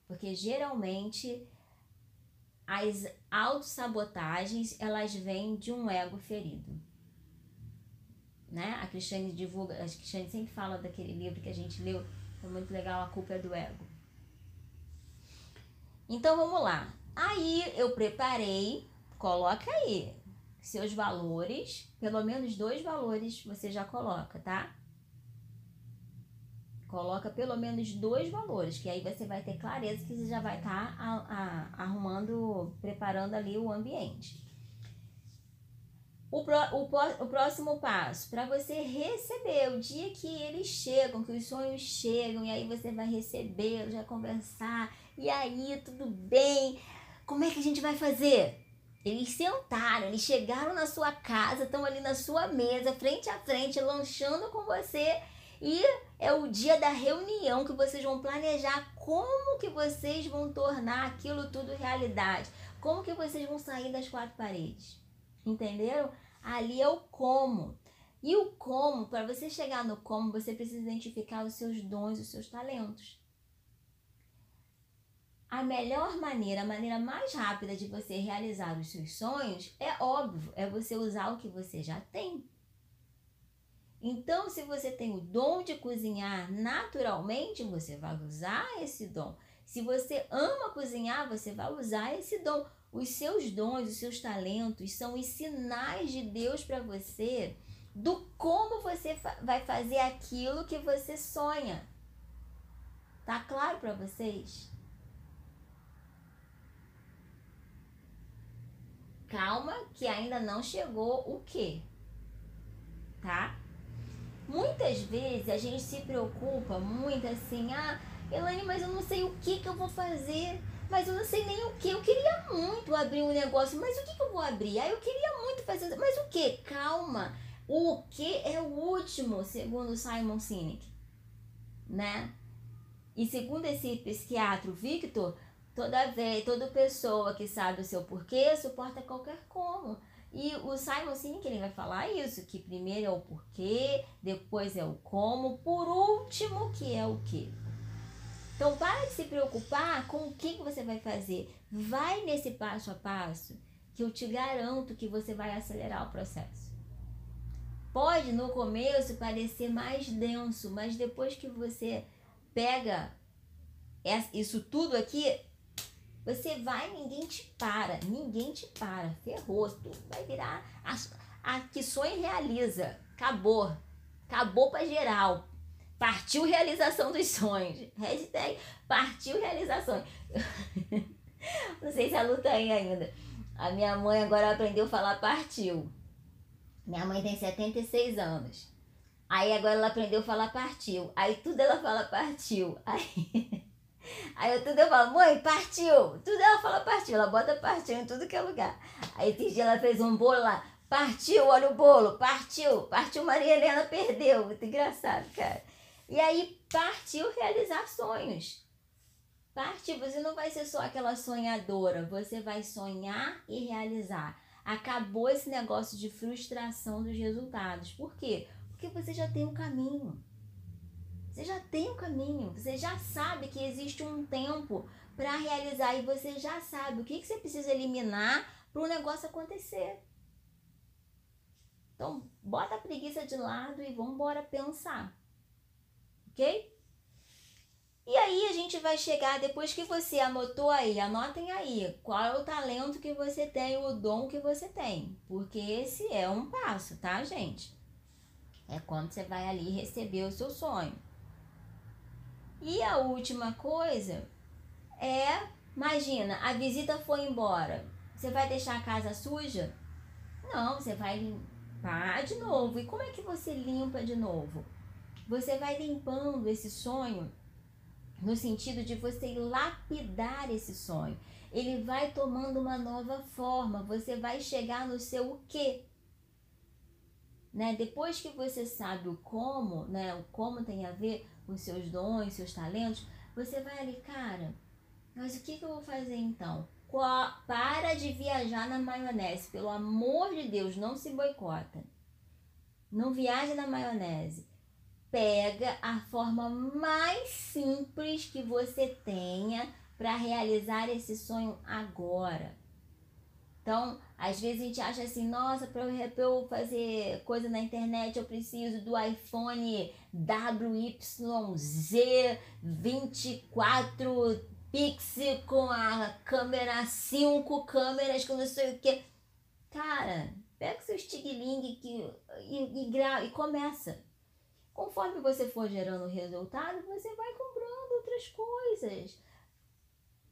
[SPEAKER 1] Porque geralmente as autossabotagens, elas vêm de um ego ferido. Né? A Cristiane divulga, a Cristiane sempre fala daquele livro que a gente leu, é muito legal, A Culpa é do Ego. Então vamos lá. Aí eu preparei, coloca aí seus valores, pelo menos dois valores você já coloca, tá? Coloca pelo menos dois valores, que aí você vai ter clareza que você já vai estar tá arrumando, preparando ali o ambiente. O, pro, o, o próximo passo, para você receber, o dia que eles chegam, que os sonhos chegam, e aí você vai receber, já conversar, e aí tudo bem, como é que a gente vai fazer? Eles sentaram, eles chegaram na sua casa, estão ali na sua mesa, frente a frente, lanchando com você e é o dia da reunião que vocês vão planejar como que vocês vão tornar aquilo tudo realidade. Como que vocês vão sair das quatro paredes. Entenderam? Ali é o como. E o como, para você chegar no como, você precisa identificar os seus dons, os seus talentos. A melhor maneira, a maneira mais rápida de você realizar os seus sonhos é óbvio, é você usar o que você já tem. Então, se você tem o dom de cozinhar naturalmente, você vai usar esse dom. Se você ama cozinhar, você vai usar esse dom. Os seus dons, os seus talentos são os sinais de Deus para você do como você vai fazer aquilo que você sonha. Tá claro para vocês? Calma, que ainda não chegou o quê? Tá? Muitas vezes a gente se preocupa muito assim, ah, Elaine, mas eu não sei o que, que eu vou fazer, mas eu não sei nem o que. Eu queria muito abrir um negócio, mas o que, que eu vou abrir? Ah, eu queria muito fazer, mas o que? Calma, o que é o último, segundo Simon Sinek, né? E segundo esse psiquiatra Victor, toda vez, toda pessoa que sabe o seu porquê suporta qualquer como. E o Simon Sinek ele vai falar isso, que primeiro é o porquê, depois é o como, por último que é o que. Então para de se preocupar com o que, que você vai fazer. Vai nesse passo a passo que eu te garanto que você vai acelerar o processo. Pode no começo parecer mais denso, mas depois que você pega isso tudo aqui, você vai, ninguém te para, ninguém te para. Ferrou, tu vai virar a, a que sonha realiza. Acabou. Acabou para geral. Partiu realização dos sonhos. Hashtag partiu realização. Não sei se a luta aí ainda. A minha mãe agora aprendeu a falar partiu. Minha mãe tem 76 anos. Aí agora ela aprendeu a falar partiu. Aí tudo ela fala partiu. Aí Aí eu tudo eu falo, mãe, partiu. Tudo ela fala partiu, ela bota partiu em tudo que é lugar. Aí esse dia ela fez um bolo lá, partiu, olha o bolo, partiu, partiu Maria Helena, perdeu. Muito engraçado, cara. E aí partiu realizar sonhos. Partiu, você não vai ser só aquela sonhadora, você vai sonhar e realizar. Acabou esse negócio de frustração dos resultados. Por quê? Porque você já tem um caminho. Você já tem o caminho, você já sabe que existe um tempo para realizar e você já sabe o que, que você precisa eliminar para o negócio acontecer. Então, bota a preguiça de lado e vamos embora pensar. Ok? E aí a gente vai chegar, depois que você anotou aí, anotem aí qual é o talento que você tem, o dom que você tem. Porque esse é um passo, tá, gente? É quando você vai ali receber o seu sonho. E a última coisa é, imagina, a visita foi embora. Você vai deixar a casa suja? Não, você vai limpar de novo. E como é que você limpa de novo? Você vai limpando esse sonho no sentido de você lapidar esse sonho. Ele vai tomando uma nova forma, você vai chegar no seu o quê? Né? Depois que você sabe o como, né? O como tem a ver com seus dons, seus talentos, você vai ali, cara, mas o que, que eu vou fazer então? Para de viajar na maionese, pelo amor de Deus, não se boicota. Não viaje na maionese pega a forma mais simples que você tenha para realizar esse sonho agora. Então, às vezes a gente acha assim, nossa, para eu fazer coisa na internet eu preciso do iPhone WYZ24 Pixel com a câmera 5 câmeras com não sei o que. Cara, pega o seu Stigling e, e, e, e começa Conforme você for gerando resultado, você vai comprando outras coisas.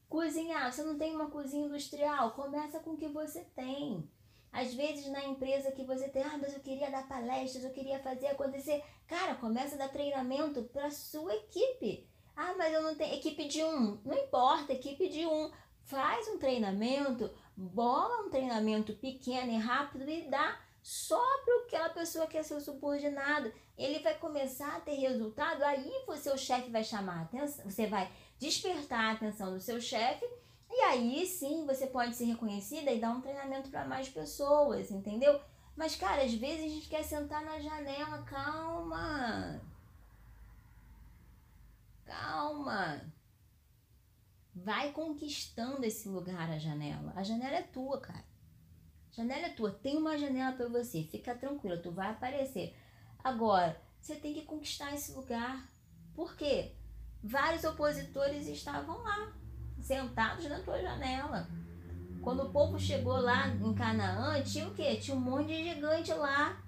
[SPEAKER 1] Cozinhar, você não tem uma cozinha industrial, começa com o que você tem. Às vezes na empresa que você tem, ah, mas eu queria dar palestras, eu queria fazer acontecer. Cara, começa a dar treinamento para sua equipe. Ah, mas eu não tenho equipe de um. Não importa, equipe de um. Faz um treinamento, bola um treinamento pequeno e rápido e dá só para aquela pessoa que é seu subordinado. Ele vai começar a ter resultado, aí você, o chefe, vai chamar atenção, você vai despertar a atenção do seu chefe, e aí sim você pode ser reconhecida e dar um treinamento para mais pessoas, entendeu? Mas, cara, às vezes a gente quer sentar na janela, calma. Calma. Vai conquistando esse lugar, a janela. A janela é tua, cara. Janela é tua, tem uma janela para você, fica tranquila, tu vai aparecer. Agora, você tem que conquistar esse lugar. Por quê? Vários opositores estavam lá, sentados na tua janela. Quando o povo chegou lá em Canaã, tinha o quê? Tinha um monte de gigante lá.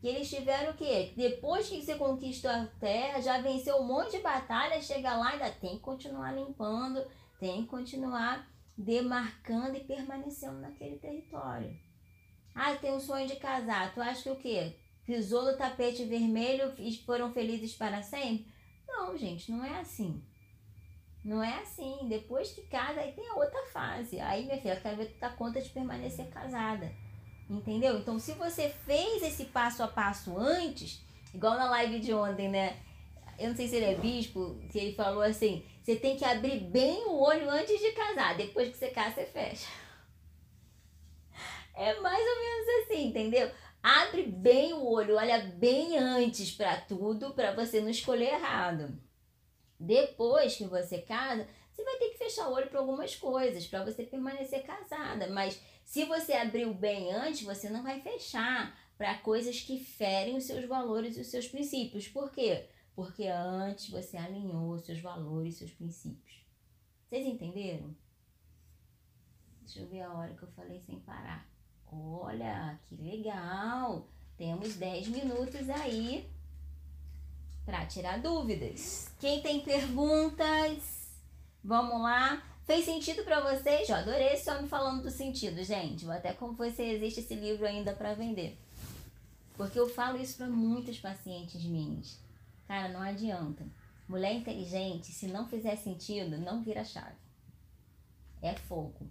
[SPEAKER 1] Que eles tiveram o quê? Depois que você conquistou a terra, já venceu um monte de batalha, chega lá ainda tem que continuar limpando, tem que continuar demarcando e permanecendo naquele território. Ah, tem um sonho de casar. Tu acha que o quê? Pisou no tapete vermelho e foram felizes para sempre? Não, gente, não é assim. Não é assim. Depois que casa, aí tem a outra fase. Aí, minha filha, eu quero ver tu dar conta de permanecer casada. Entendeu? Então, se você fez esse passo a passo antes, igual na live de ontem, né? Eu não sei se ele é bispo, se ele falou assim: você tem que abrir bem o olho antes de casar. Depois que você casa, você fecha. É mais ou menos assim, entendeu? Abre bem o olho, olha bem antes para tudo, para você não escolher errado. Depois que você casa, você vai ter que fechar o olho para algumas coisas, para você permanecer casada. Mas se você abriu bem antes, você não vai fechar para coisas que ferem os seus valores e os seus princípios. Por quê? porque antes você alinhou seus valores, seus princípios. Vocês entenderam? Deixa eu ver a hora que eu falei sem parar. Olha, que legal! Temos 10 minutos aí para tirar dúvidas. Quem tem perguntas? Vamos lá. Fez sentido para vocês? Eu adorei esse homem falando do sentido, gente. Vou até como você existe esse livro ainda para vender. Porque eu falo isso para muitas pacientes minhas. Cara, não adianta. Mulher inteligente, se não fizer sentido, não vira chave. É fogo.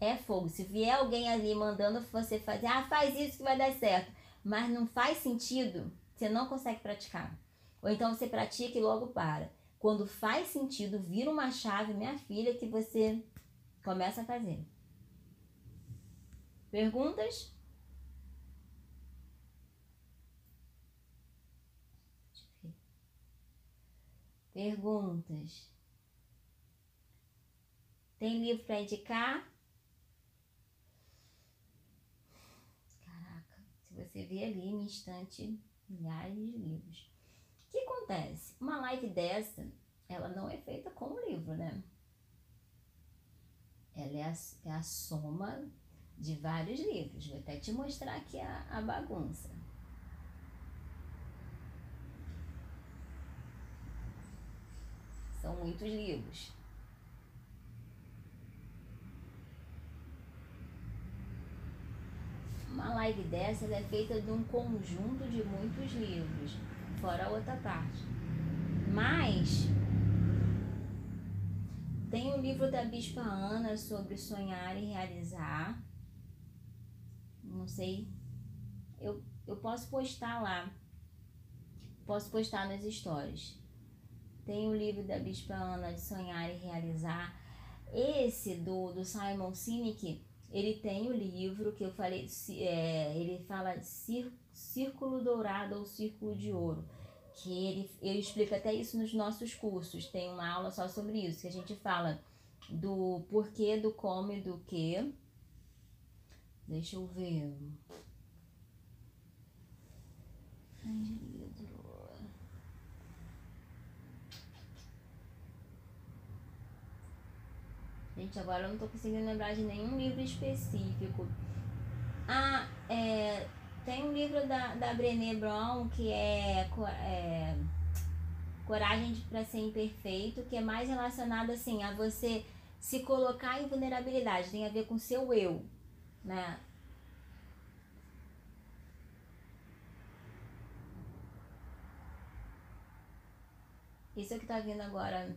[SPEAKER 1] É fogo. Se vier alguém ali mandando você fazer, ah, faz isso que vai dar certo, mas não faz sentido, você não consegue praticar. Ou então você pratica e logo para. Quando faz sentido, vira uma chave, minha filha, que você começa a fazer. Perguntas? Perguntas. Tem livro para indicar? Caraca, se você ver ali no instante, milhares de livros. O que acontece? Uma live dessa, ela não é feita como livro, né? Ela é a, é a soma de vários livros. Vou até te mostrar aqui a, a bagunça. São muitos livros. Uma live dessa é feita de um conjunto de muitos livros, fora a outra parte. Mas tem o livro da Bispa Ana sobre sonhar e realizar. Não sei. Eu, eu posso postar lá. Posso postar nas histórias. Tem o livro da Bispa Ana de Sonhar e Realizar. Esse do, do Simon Sinek, ele tem o livro que eu falei, é, ele fala Círculo Dourado ou Círculo de Ouro. Que ele, eu explico até isso nos nossos cursos. Tem uma aula só sobre isso, que a gente fala do porquê, do como e do que. Deixa eu ver. Ai, Gente, agora eu não tô conseguindo lembrar de nenhum livro específico. Ah, é, tem um livro da, da Brené Brown que é, é Coragem para Ser Imperfeito, que é mais relacionado assim a você se colocar em vulnerabilidade, tem a ver com seu eu, né? Isso é o que tá vindo agora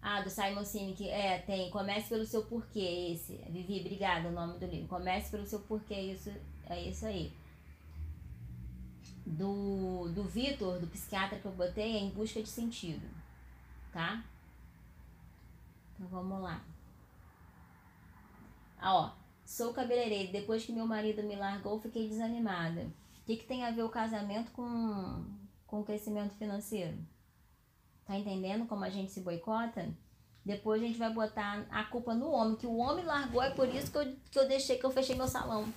[SPEAKER 1] ah, do Simon Sinek, é, tem. Comece pelo seu porquê, esse. Vivi, obrigada, o nome do livro. Comece pelo seu porquê, isso, é isso aí. Do, do Vitor, do psiquiatra que eu botei, é em busca de sentido, tá? Então vamos lá. Ah, ó. Sou cabeleireiro. Depois que meu marido me largou, fiquei desanimada. O que, que tem a ver o casamento com, com o crescimento financeiro? Tá entendendo como a gente se boicota? Depois a gente vai botar a culpa no homem, que o homem largou, é por isso que eu, que eu deixei, que eu fechei meu salão.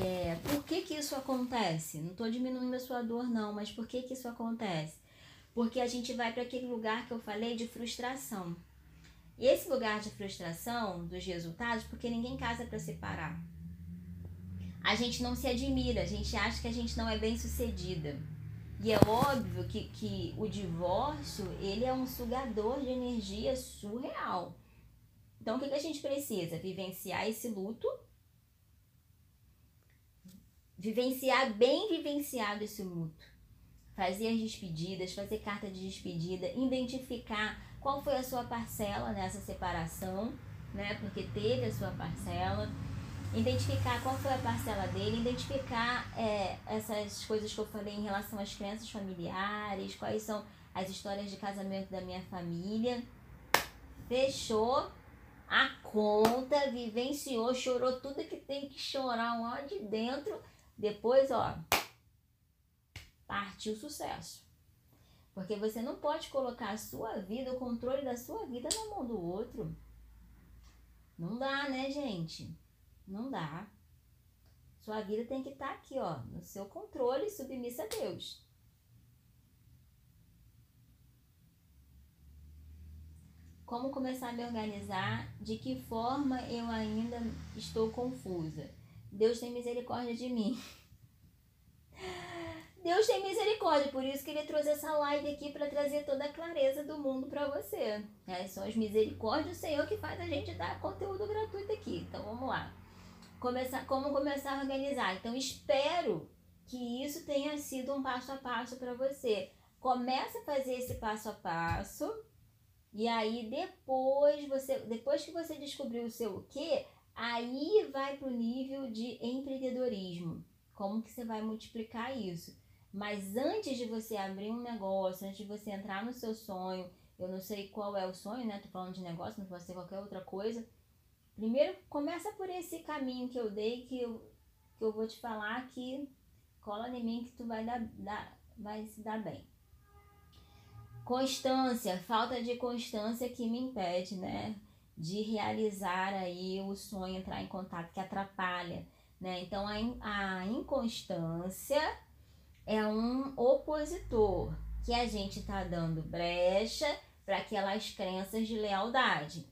[SPEAKER 1] É, por que que isso acontece? Não estou diminuindo a sua dor não, mas por que que isso acontece? Porque a gente vai para aquele lugar que eu falei de frustração. E esse lugar de frustração dos resultados, porque ninguém casa para separar. A gente não se admira, a gente acha que a gente não é bem sucedida. E é óbvio que, que o divórcio, ele é um sugador de energia surreal. Então, o que, que a gente precisa? Vivenciar esse luto, vivenciar bem vivenciado esse luto, fazer as despedidas, fazer carta de despedida, identificar qual foi a sua parcela nessa separação, né? Porque teve a sua parcela identificar qual foi a parcela dele, identificar é, essas coisas que eu falei em relação às crenças familiares, quais são as histórias de casamento da minha família. Fechou a conta, vivenciou, chorou tudo que tem que chorar lá de dentro. Depois, ó, partiu sucesso. Porque você não pode colocar a sua vida, o controle da sua vida na mão do outro. Não dá, né, gente? Não dá. Sua vida tem que estar tá aqui, ó, no seu controle, submissa a Deus. Como começar a me organizar? De que forma eu ainda estou confusa? Deus tem misericórdia de mim. Deus tem misericórdia, por isso que ele trouxe essa live aqui para trazer toda a clareza do mundo para você. É, são as misericórdias do Senhor que faz a gente dar conteúdo gratuito aqui. Então vamos lá começar, como começar a organizar. Então, espero que isso tenha sido um passo a passo para você. Começa a fazer esse passo a passo e aí depois você, depois que você descobrir o seu o quê, aí vai para o nível de empreendedorismo. Como que você vai multiplicar isso? Mas antes de você abrir um negócio, antes de você entrar no seu sonho, eu não sei qual é o sonho, né? Tô falando de negócio, não pode ser qualquer outra coisa. Primeiro, começa por esse caminho que eu dei, que eu, que eu vou te falar que cola em mim que tu vai, dar, dar, vai se dar bem. Constância, falta de constância que me impede, né? De realizar aí o sonho, entrar em contato, que atrapalha, né? Então, a, a inconstância é um opositor que a gente está dando brecha para aquelas crenças de lealdade.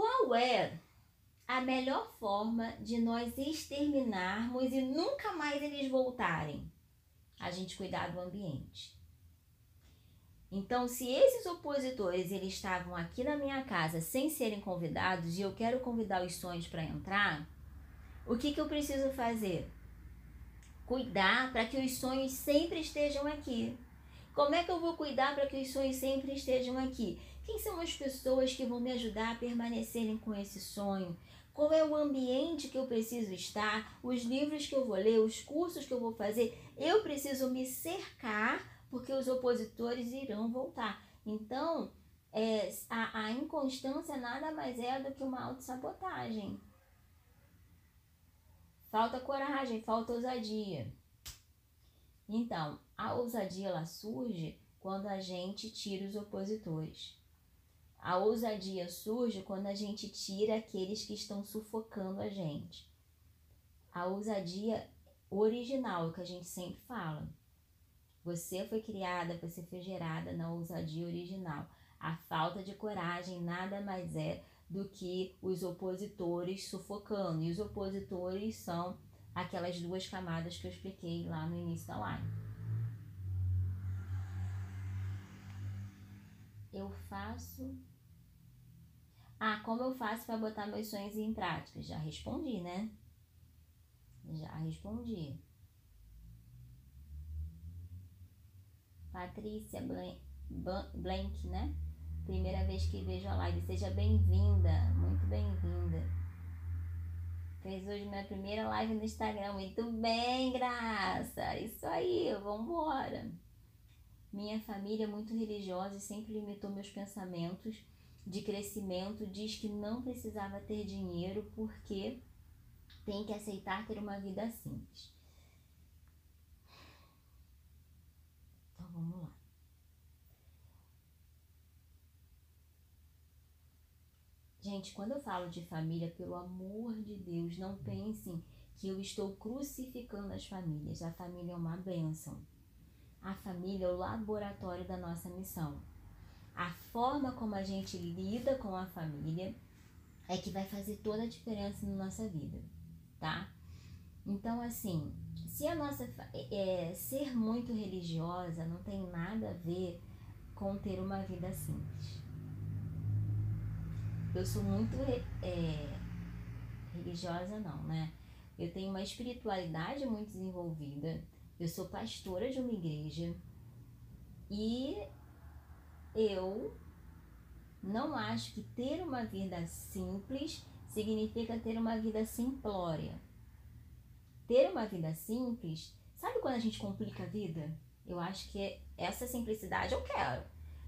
[SPEAKER 1] Qual é a melhor forma de nós exterminarmos e nunca mais eles voltarem? A gente cuidar do ambiente. Então, se esses opositores eles estavam aqui na minha casa sem serem convidados e eu quero convidar os sonhos para entrar, o que, que eu preciso fazer? Cuidar para que os sonhos sempre estejam aqui. Como é que eu vou cuidar para que os sonhos sempre estejam aqui? Quem são as pessoas que vão me ajudar a permanecerem com esse sonho? Qual é o ambiente que eu preciso estar? Os livros que eu vou ler, os cursos que eu vou fazer? Eu preciso me cercar porque os opositores irão voltar. Então, é, a, a inconstância nada mais é do que uma autossabotagem. Falta coragem, falta ousadia. Então, a ousadia ela surge quando a gente tira os opositores. A ousadia surge quando a gente tira aqueles que estão sufocando a gente. A ousadia original, que a gente sempre fala. Você foi criada, você foi gerada na ousadia original. A falta de coragem nada mais é do que os opositores sufocando. E os opositores são aquelas duas camadas que eu expliquei lá no início da live. Eu faço. Ah, como eu faço para botar meus sonhos em prática? Já respondi, né? Já respondi. Patrícia Blank, né? Primeira vez que vejo a live. Seja bem-vinda, muito bem-vinda. Fez hoje minha primeira live no Instagram. Muito bem, Graça. Isso aí, vambora. Minha família é muito religiosa e sempre limitou meus pensamentos de crescimento. Diz que não precisava ter dinheiro porque tem que aceitar ter uma vida simples. Então vamos lá. Gente, quando eu falo de família, pelo amor de Deus, não pensem que eu estou crucificando as famílias. A família é uma bênção. A família é o laboratório da nossa missão. A forma como a gente lida com a família é que vai fazer toda a diferença na nossa vida, tá? Então, assim, se a nossa é, ser muito religiosa não tem nada a ver com ter uma vida simples. Eu sou muito é, religiosa, não, né? Eu tenho uma espiritualidade muito desenvolvida. Eu sou pastora de uma igreja e eu não acho que ter uma vida simples significa ter uma vida simplória. Ter uma vida simples, sabe quando a gente complica a vida? Eu acho que essa simplicidade eu quero.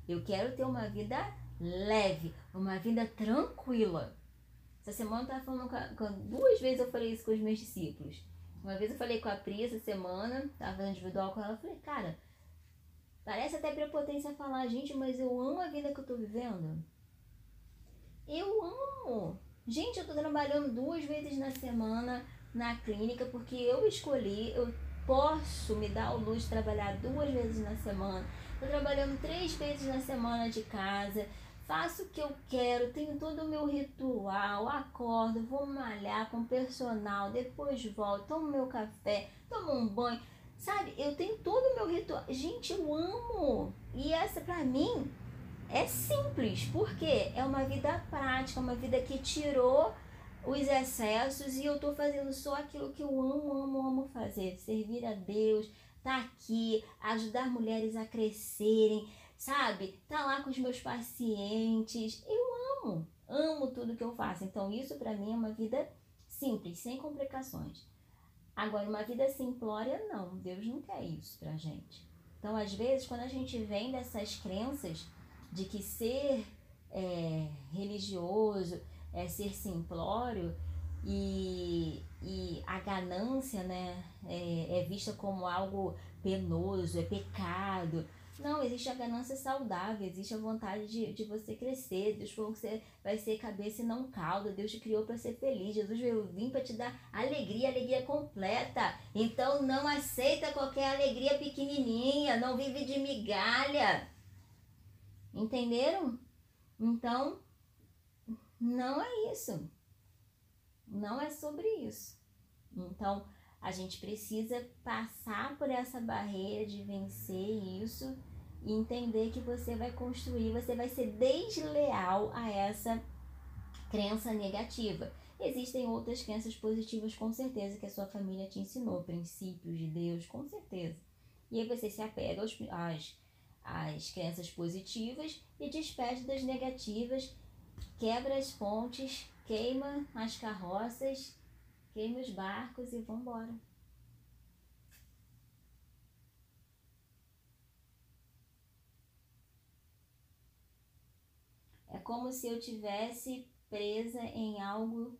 [SPEAKER 1] Eu quero ter uma vida leve, uma vida tranquila. Essa semana eu tava falando com, com, duas vezes eu falei isso com os meus discípulos. Uma vez eu falei com a Pri essa semana, tava fazendo individual com ela, eu falei, cara, parece até prepotência falar, gente, mas eu amo a vida que eu tô vivendo. Eu amo! Gente, eu tô trabalhando duas vezes na semana na clínica porque eu escolhi, eu posso me dar o luxo de trabalhar duas vezes na semana. Tô trabalhando três vezes na semana de casa faço o que eu quero, tenho todo o meu ritual, acordo, vou malhar com personal, depois volto, tomo meu café, tomo um banho. Sabe, eu tenho todo o meu ritual. Gente, eu amo. E essa para mim é simples, porque é uma vida prática, uma vida que tirou os excessos e eu tô fazendo só aquilo que eu amo, amo, amo fazer, servir a Deus, tá aqui, ajudar mulheres a crescerem, sabe? Tá lá com os meus pacientes. Eu amo, amo tudo que eu faço. Então, isso para mim é uma vida simples, sem complicações. Agora, uma vida simplória, não. Deus não quer isso pra gente. Então, às vezes, quando a gente vem dessas crenças de que ser é, religioso é ser simplório e, e a ganância né, é, é vista como algo penoso, é pecado. Não, existe a ganância saudável, existe a vontade de, de você crescer. Deus falou que você vai ser cabeça e não cauda. Deus te criou para ser feliz. Jesus veio vir para te dar alegria, alegria completa. Então não aceita qualquer alegria pequenininha, não vive de migalha. Entenderam? Então, não é isso. Não é sobre isso. Então, a gente precisa passar por essa barreira de vencer isso e entender que você vai construir, você vai ser desleal a essa crença negativa. Existem outras crenças positivas, com certeza, que a sua família te ensinou, princípios de Deus, com certeza. E aí você se apega aos, às, às crenças positivas e despede das negativas, quebra as pontes, queima as carroças queime os barcos e vambora. É como se eu tivesse presa em algo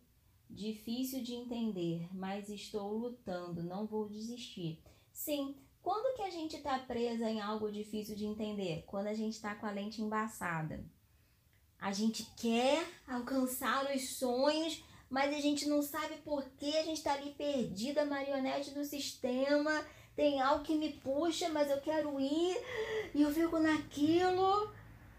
[SPEAKER 1] difícil de entender, mas estou lutando, não vou desistir. Sim, quando que a gente está presa em algo difícil de entender? Quando a gente está com a lente embaçada. A gente quer alcançar os sonhos, mas a gente não sabe por que a gente está ali perdida, marionete do sistema. Tem algo que me puxa, mas eu quero ir e eu fico naquilo.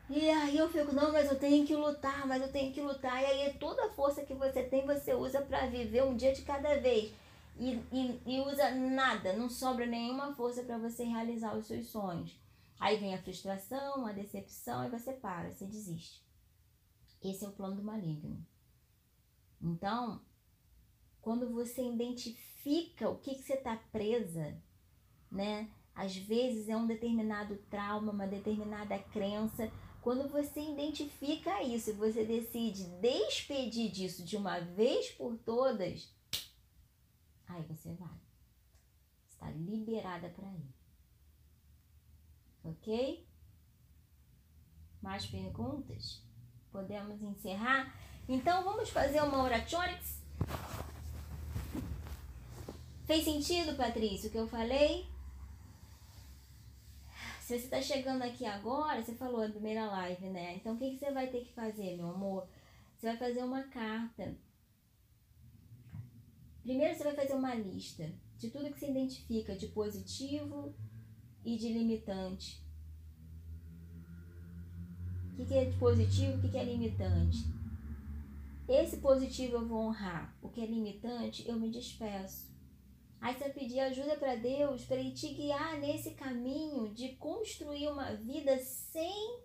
[SPEAKER 1] E aí eu fico, não, mas eu tenho que lutar, mas eu tenho que lutar. E aí toda a força que você tem, você usa para viver um dia de cada vez. E, e, e usa nada, não sobra nenhuma força para você realizar os seus sonhos. Aí vem a frustração, a decepção, e você para, você desiste. Esse é o plano do maligno. Então, quando você identifica o que, que você está presa, né? Às vezes é um determinado trauma, uma determinada crença. Quando você identifica isso e você decide despedir disso de uma vez por todas, aí você vai. Está liberada para ir. Ok? Mais perguntas? Podemos encerrar? Então vamos fazer uma oratronics? Fez sentido, Patrícia, o que eu falei? Se você está chegando aqui agora, você falou a primeira live, né? Então o que, que você vai ter que fazer, meu amor? Você vai fazer uma carta. Primeiro você vai fazer uma lista de tudo que se identifica de positivo e de limitante. O que, que é positivo, o que, que é limitante? Esse positivo eu vou honrar, o que é limitante eu me despeço. Aí você pedir ajuda para Deus para Ele te guiar nesse caminho de construir uma vida sem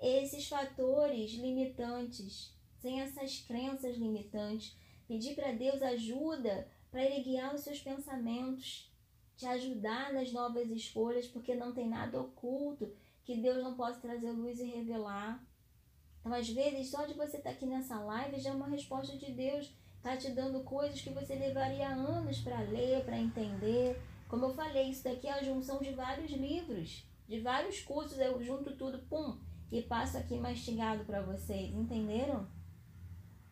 [SPEAKER 1] esses fatores limitantes, sem essas crenças limitantes. Pedir para Deus ajuda para Ele guiar os seus pensamentos, te ajudar nas novas escolhas, porque não tem nada oculto que Deus não possa trazer luz e revelar. Então, às vezes, só de você estar aqui nessa live já é uma resposta de Deus. Está te dando coisas que você levaria anos para ler, para entender. Como eu falei, isso daqui é a junção de vários livros, de vários cursos. Eu junto tudo, pum, e passo aqui mastigado para vocês. Entenderam?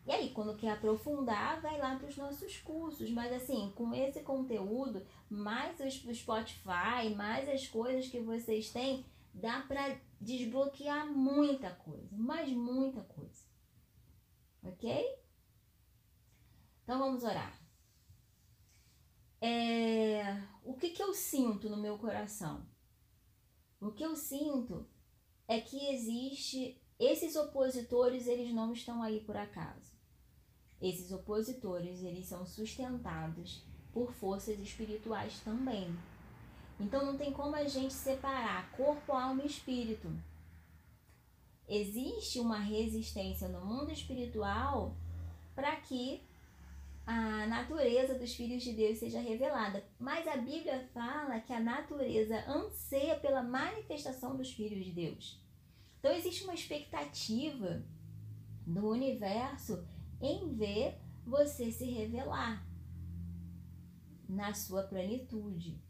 [SPEAKER 1] E aí, quando quer aprofundar, vai lá para os nossos cursos. Mas assim, com esse conteúdo, mais o Spotify, mais as coisas que vocês têm, dá para desbloquear muita coisa, mas muita coisa. Ok? Então vamos orar. É, o que, que eu sinto no meu coração? O que eu sinto é que existe esses opositores, eles não estão aí por acaso. Esses opositores, eles são sustentados por forças espirituais também. Então não tem como a gente separar corpo, alma e espírito. Existe uma resistência no mundo espiritual para que a natureza dos filhos de Deus seja revelada. Mas a Bíblia fala que a natureza anseia pela manifestação dos filhos de Deus. Então existe uma expectativa do universo em ver você se revelar na sua plenitude.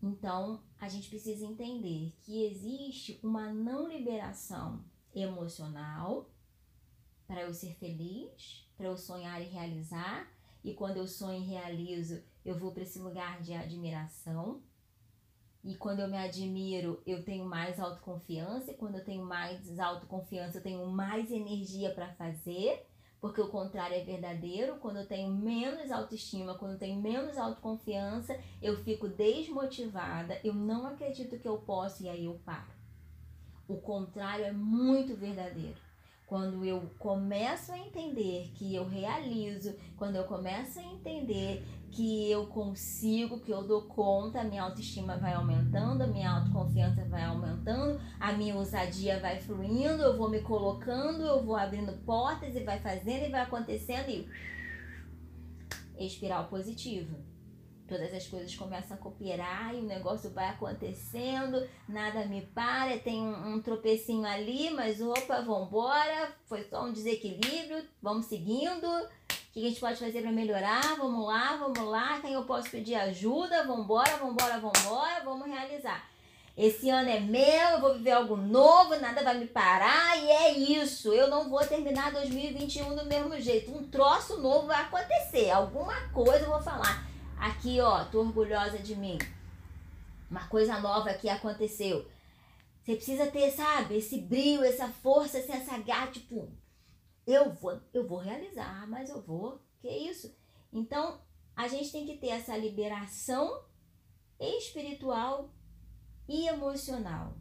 [SPEAKER 1] Então, a gente precisa entender que existe uma não liberação emocional para eu ser feliz, para eu sonhar e realizar, e quando eu sonho e realizo, eu vou para esse lugar de admiração. E quando eu me admiro, eu tenho mais autoconfiança. E quando eu tenho mais autoconfiança, eu tenho mais energia para fazer. Porque o contrário é verdadeiro. Quando eu tenho menos autoestima, quando eu tenho menos autoconfiança, eu fico desmotivada. Eu não acredito que eu posso e aí eu paro. O contrário é muito verdadeiro. Quando eu começo a entender que eu realizo, quando eu começo a entender que eu consigo, que eu dou conta, a minha autoestima vai aumentando, a minha autoconfiança vai aumentando, a minha ousadia vai fluindo, eu vou me colocando, eu vou abrindo portas e vai fazendo e vai acontecendo e espiral positiva todas as coisas começam a cooperar e o negócio vai acontecendo, nada me para, tem um, um tropecinho ali, mas opa, vambora, foi só um desequilíbrio, vamos seguindo. O que a gente pode fazer para melhorar? Vamos lá, vamos lá, quem eu posso pedir ajuda? Vambora, vambora, vambora, vamos realizar. Esse ano é meu, eu vou viver algo novo, nada vai me parar e é isso. Eu não vou terminar 2021 do mesmo jeito. Um troço novo vai acontecer, alguma coisa eu vou falar Aqui, ó, tô orgulhosa de mim. Uma coisa nova que aconteceu. Você precisa ter, sabe, esse brilho, essa força, essa garra, tipo, eu vou, eu vou realizar, mas eu vou. Que isso? Então, a gente tem que ter essa liberação espiritual e emocional.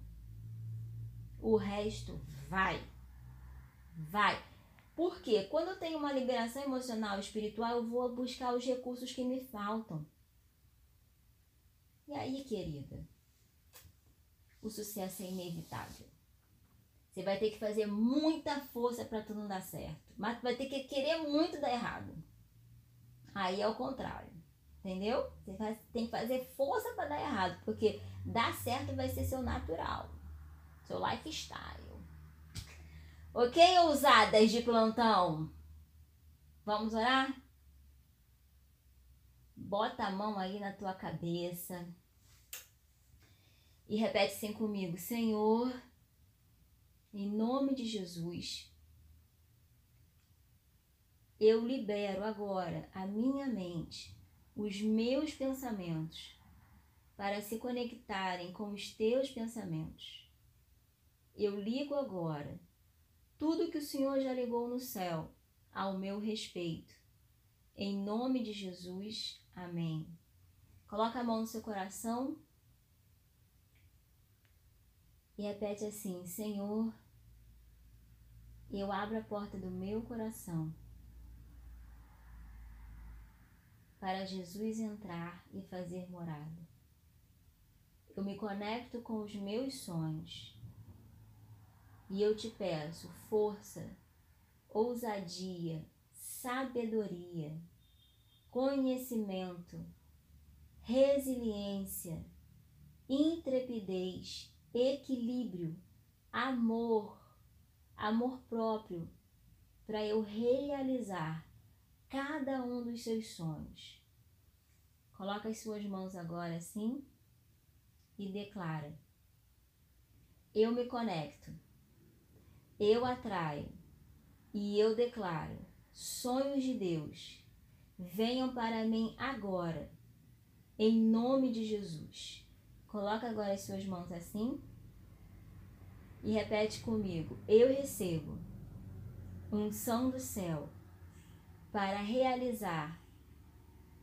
[SPEAKER 1] O resto vai. Vai. Porque quando eu tenho uma liberação emocional e espiritual, eu vou buscar os recursos que me faltam. E aí, querida, o sucesso é inevitável. Você vai ter que fazer muita força para tudo dar certo. Mas vai ter que querer muito dar errado. Aí é o contrário. Entendeu? Você tem que fazer força para dar errado. Porque dar certo vai ser seu natural. Seu lifestyle. Ok, ousadas de plantão? Vamos orar? Bota a mão aí na tua cabeça e repete assim comigo: Senhor, em nome de Jesus, eu libero agora a minha mente, os meus pensamentos, para se conectarem com os teus pensamentos. Eu ligo agora tudo que o Senhor já ligou no céu ao meu respeito. Em nome de Jesus, amém. Coloca a mão no seu coração e repete assim: Senhor, eu abro a porta do meu coração para Jesus entrar e fazer morada. Eu me conecto com os meus sonhos e eu te peço força, ousadia, sabedoria, conhecimento, resiliência, intrepidez, equilíbrio, amor, amor próprio, para eu realizar cada um dos seus sonhos. Coloca as suas mãos agora assim e declara: Eu me conecto eu atraio e eu declaro: sonhos de Deus venham para mim agora, em nome de Jesus. Coloca agora as suas mãos assim e repete comigo: Eu recebo unção do céu para realizar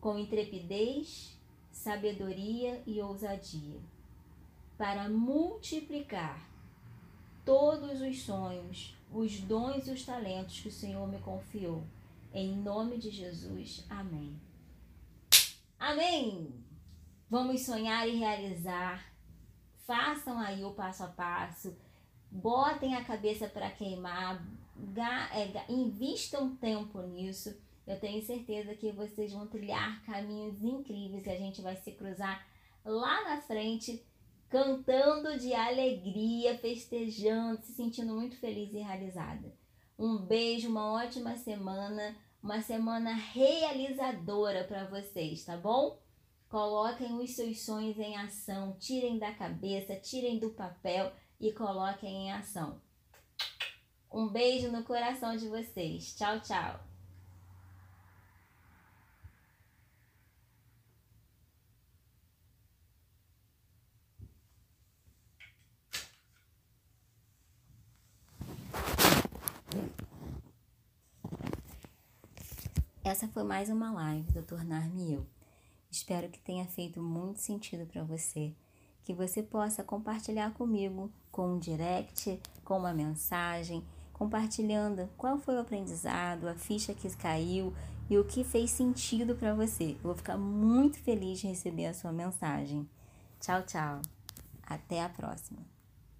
[SPEAKER 1] com intrepidez, sabedoria e ousadia, para multiplicar todos os sonhos, os dons e os talentos que o Senhor me confiou. Em nome de Jesus. Amém. Amém. Vamos sonhar e realizar. Façam aí o passo a passo. Botem a cabeça para queimar. É, invistam tempo nisso. Eu tenho certeza que vocês vão trilhar caminhos incríveis e a gente vai se cruzar lá na frente cantando de alegria, festejando, se sentindo muito feliz e realizada. Um beijo, uma ótima semana, uma semana realizadora para vocês, tá bom? Coloquem os seus sonhos em ação, tirem da cabeça, tirem do papel e coloquem em ação. Um beijo no coração de vocês. Tchau, tchau. Essa foi mais uma live do Tornar-me Eu. Espero que tenha feito muito sentido para você, que você possa compartilhar comigo com um direct, com uma mensagem, compartilhando qual foi o aprendizado, a ficha que caiu e o que fez sentido para você. Eu vou ficar muito feliz de receber a sua mensagem. Tchau, tchau. Até a próxima.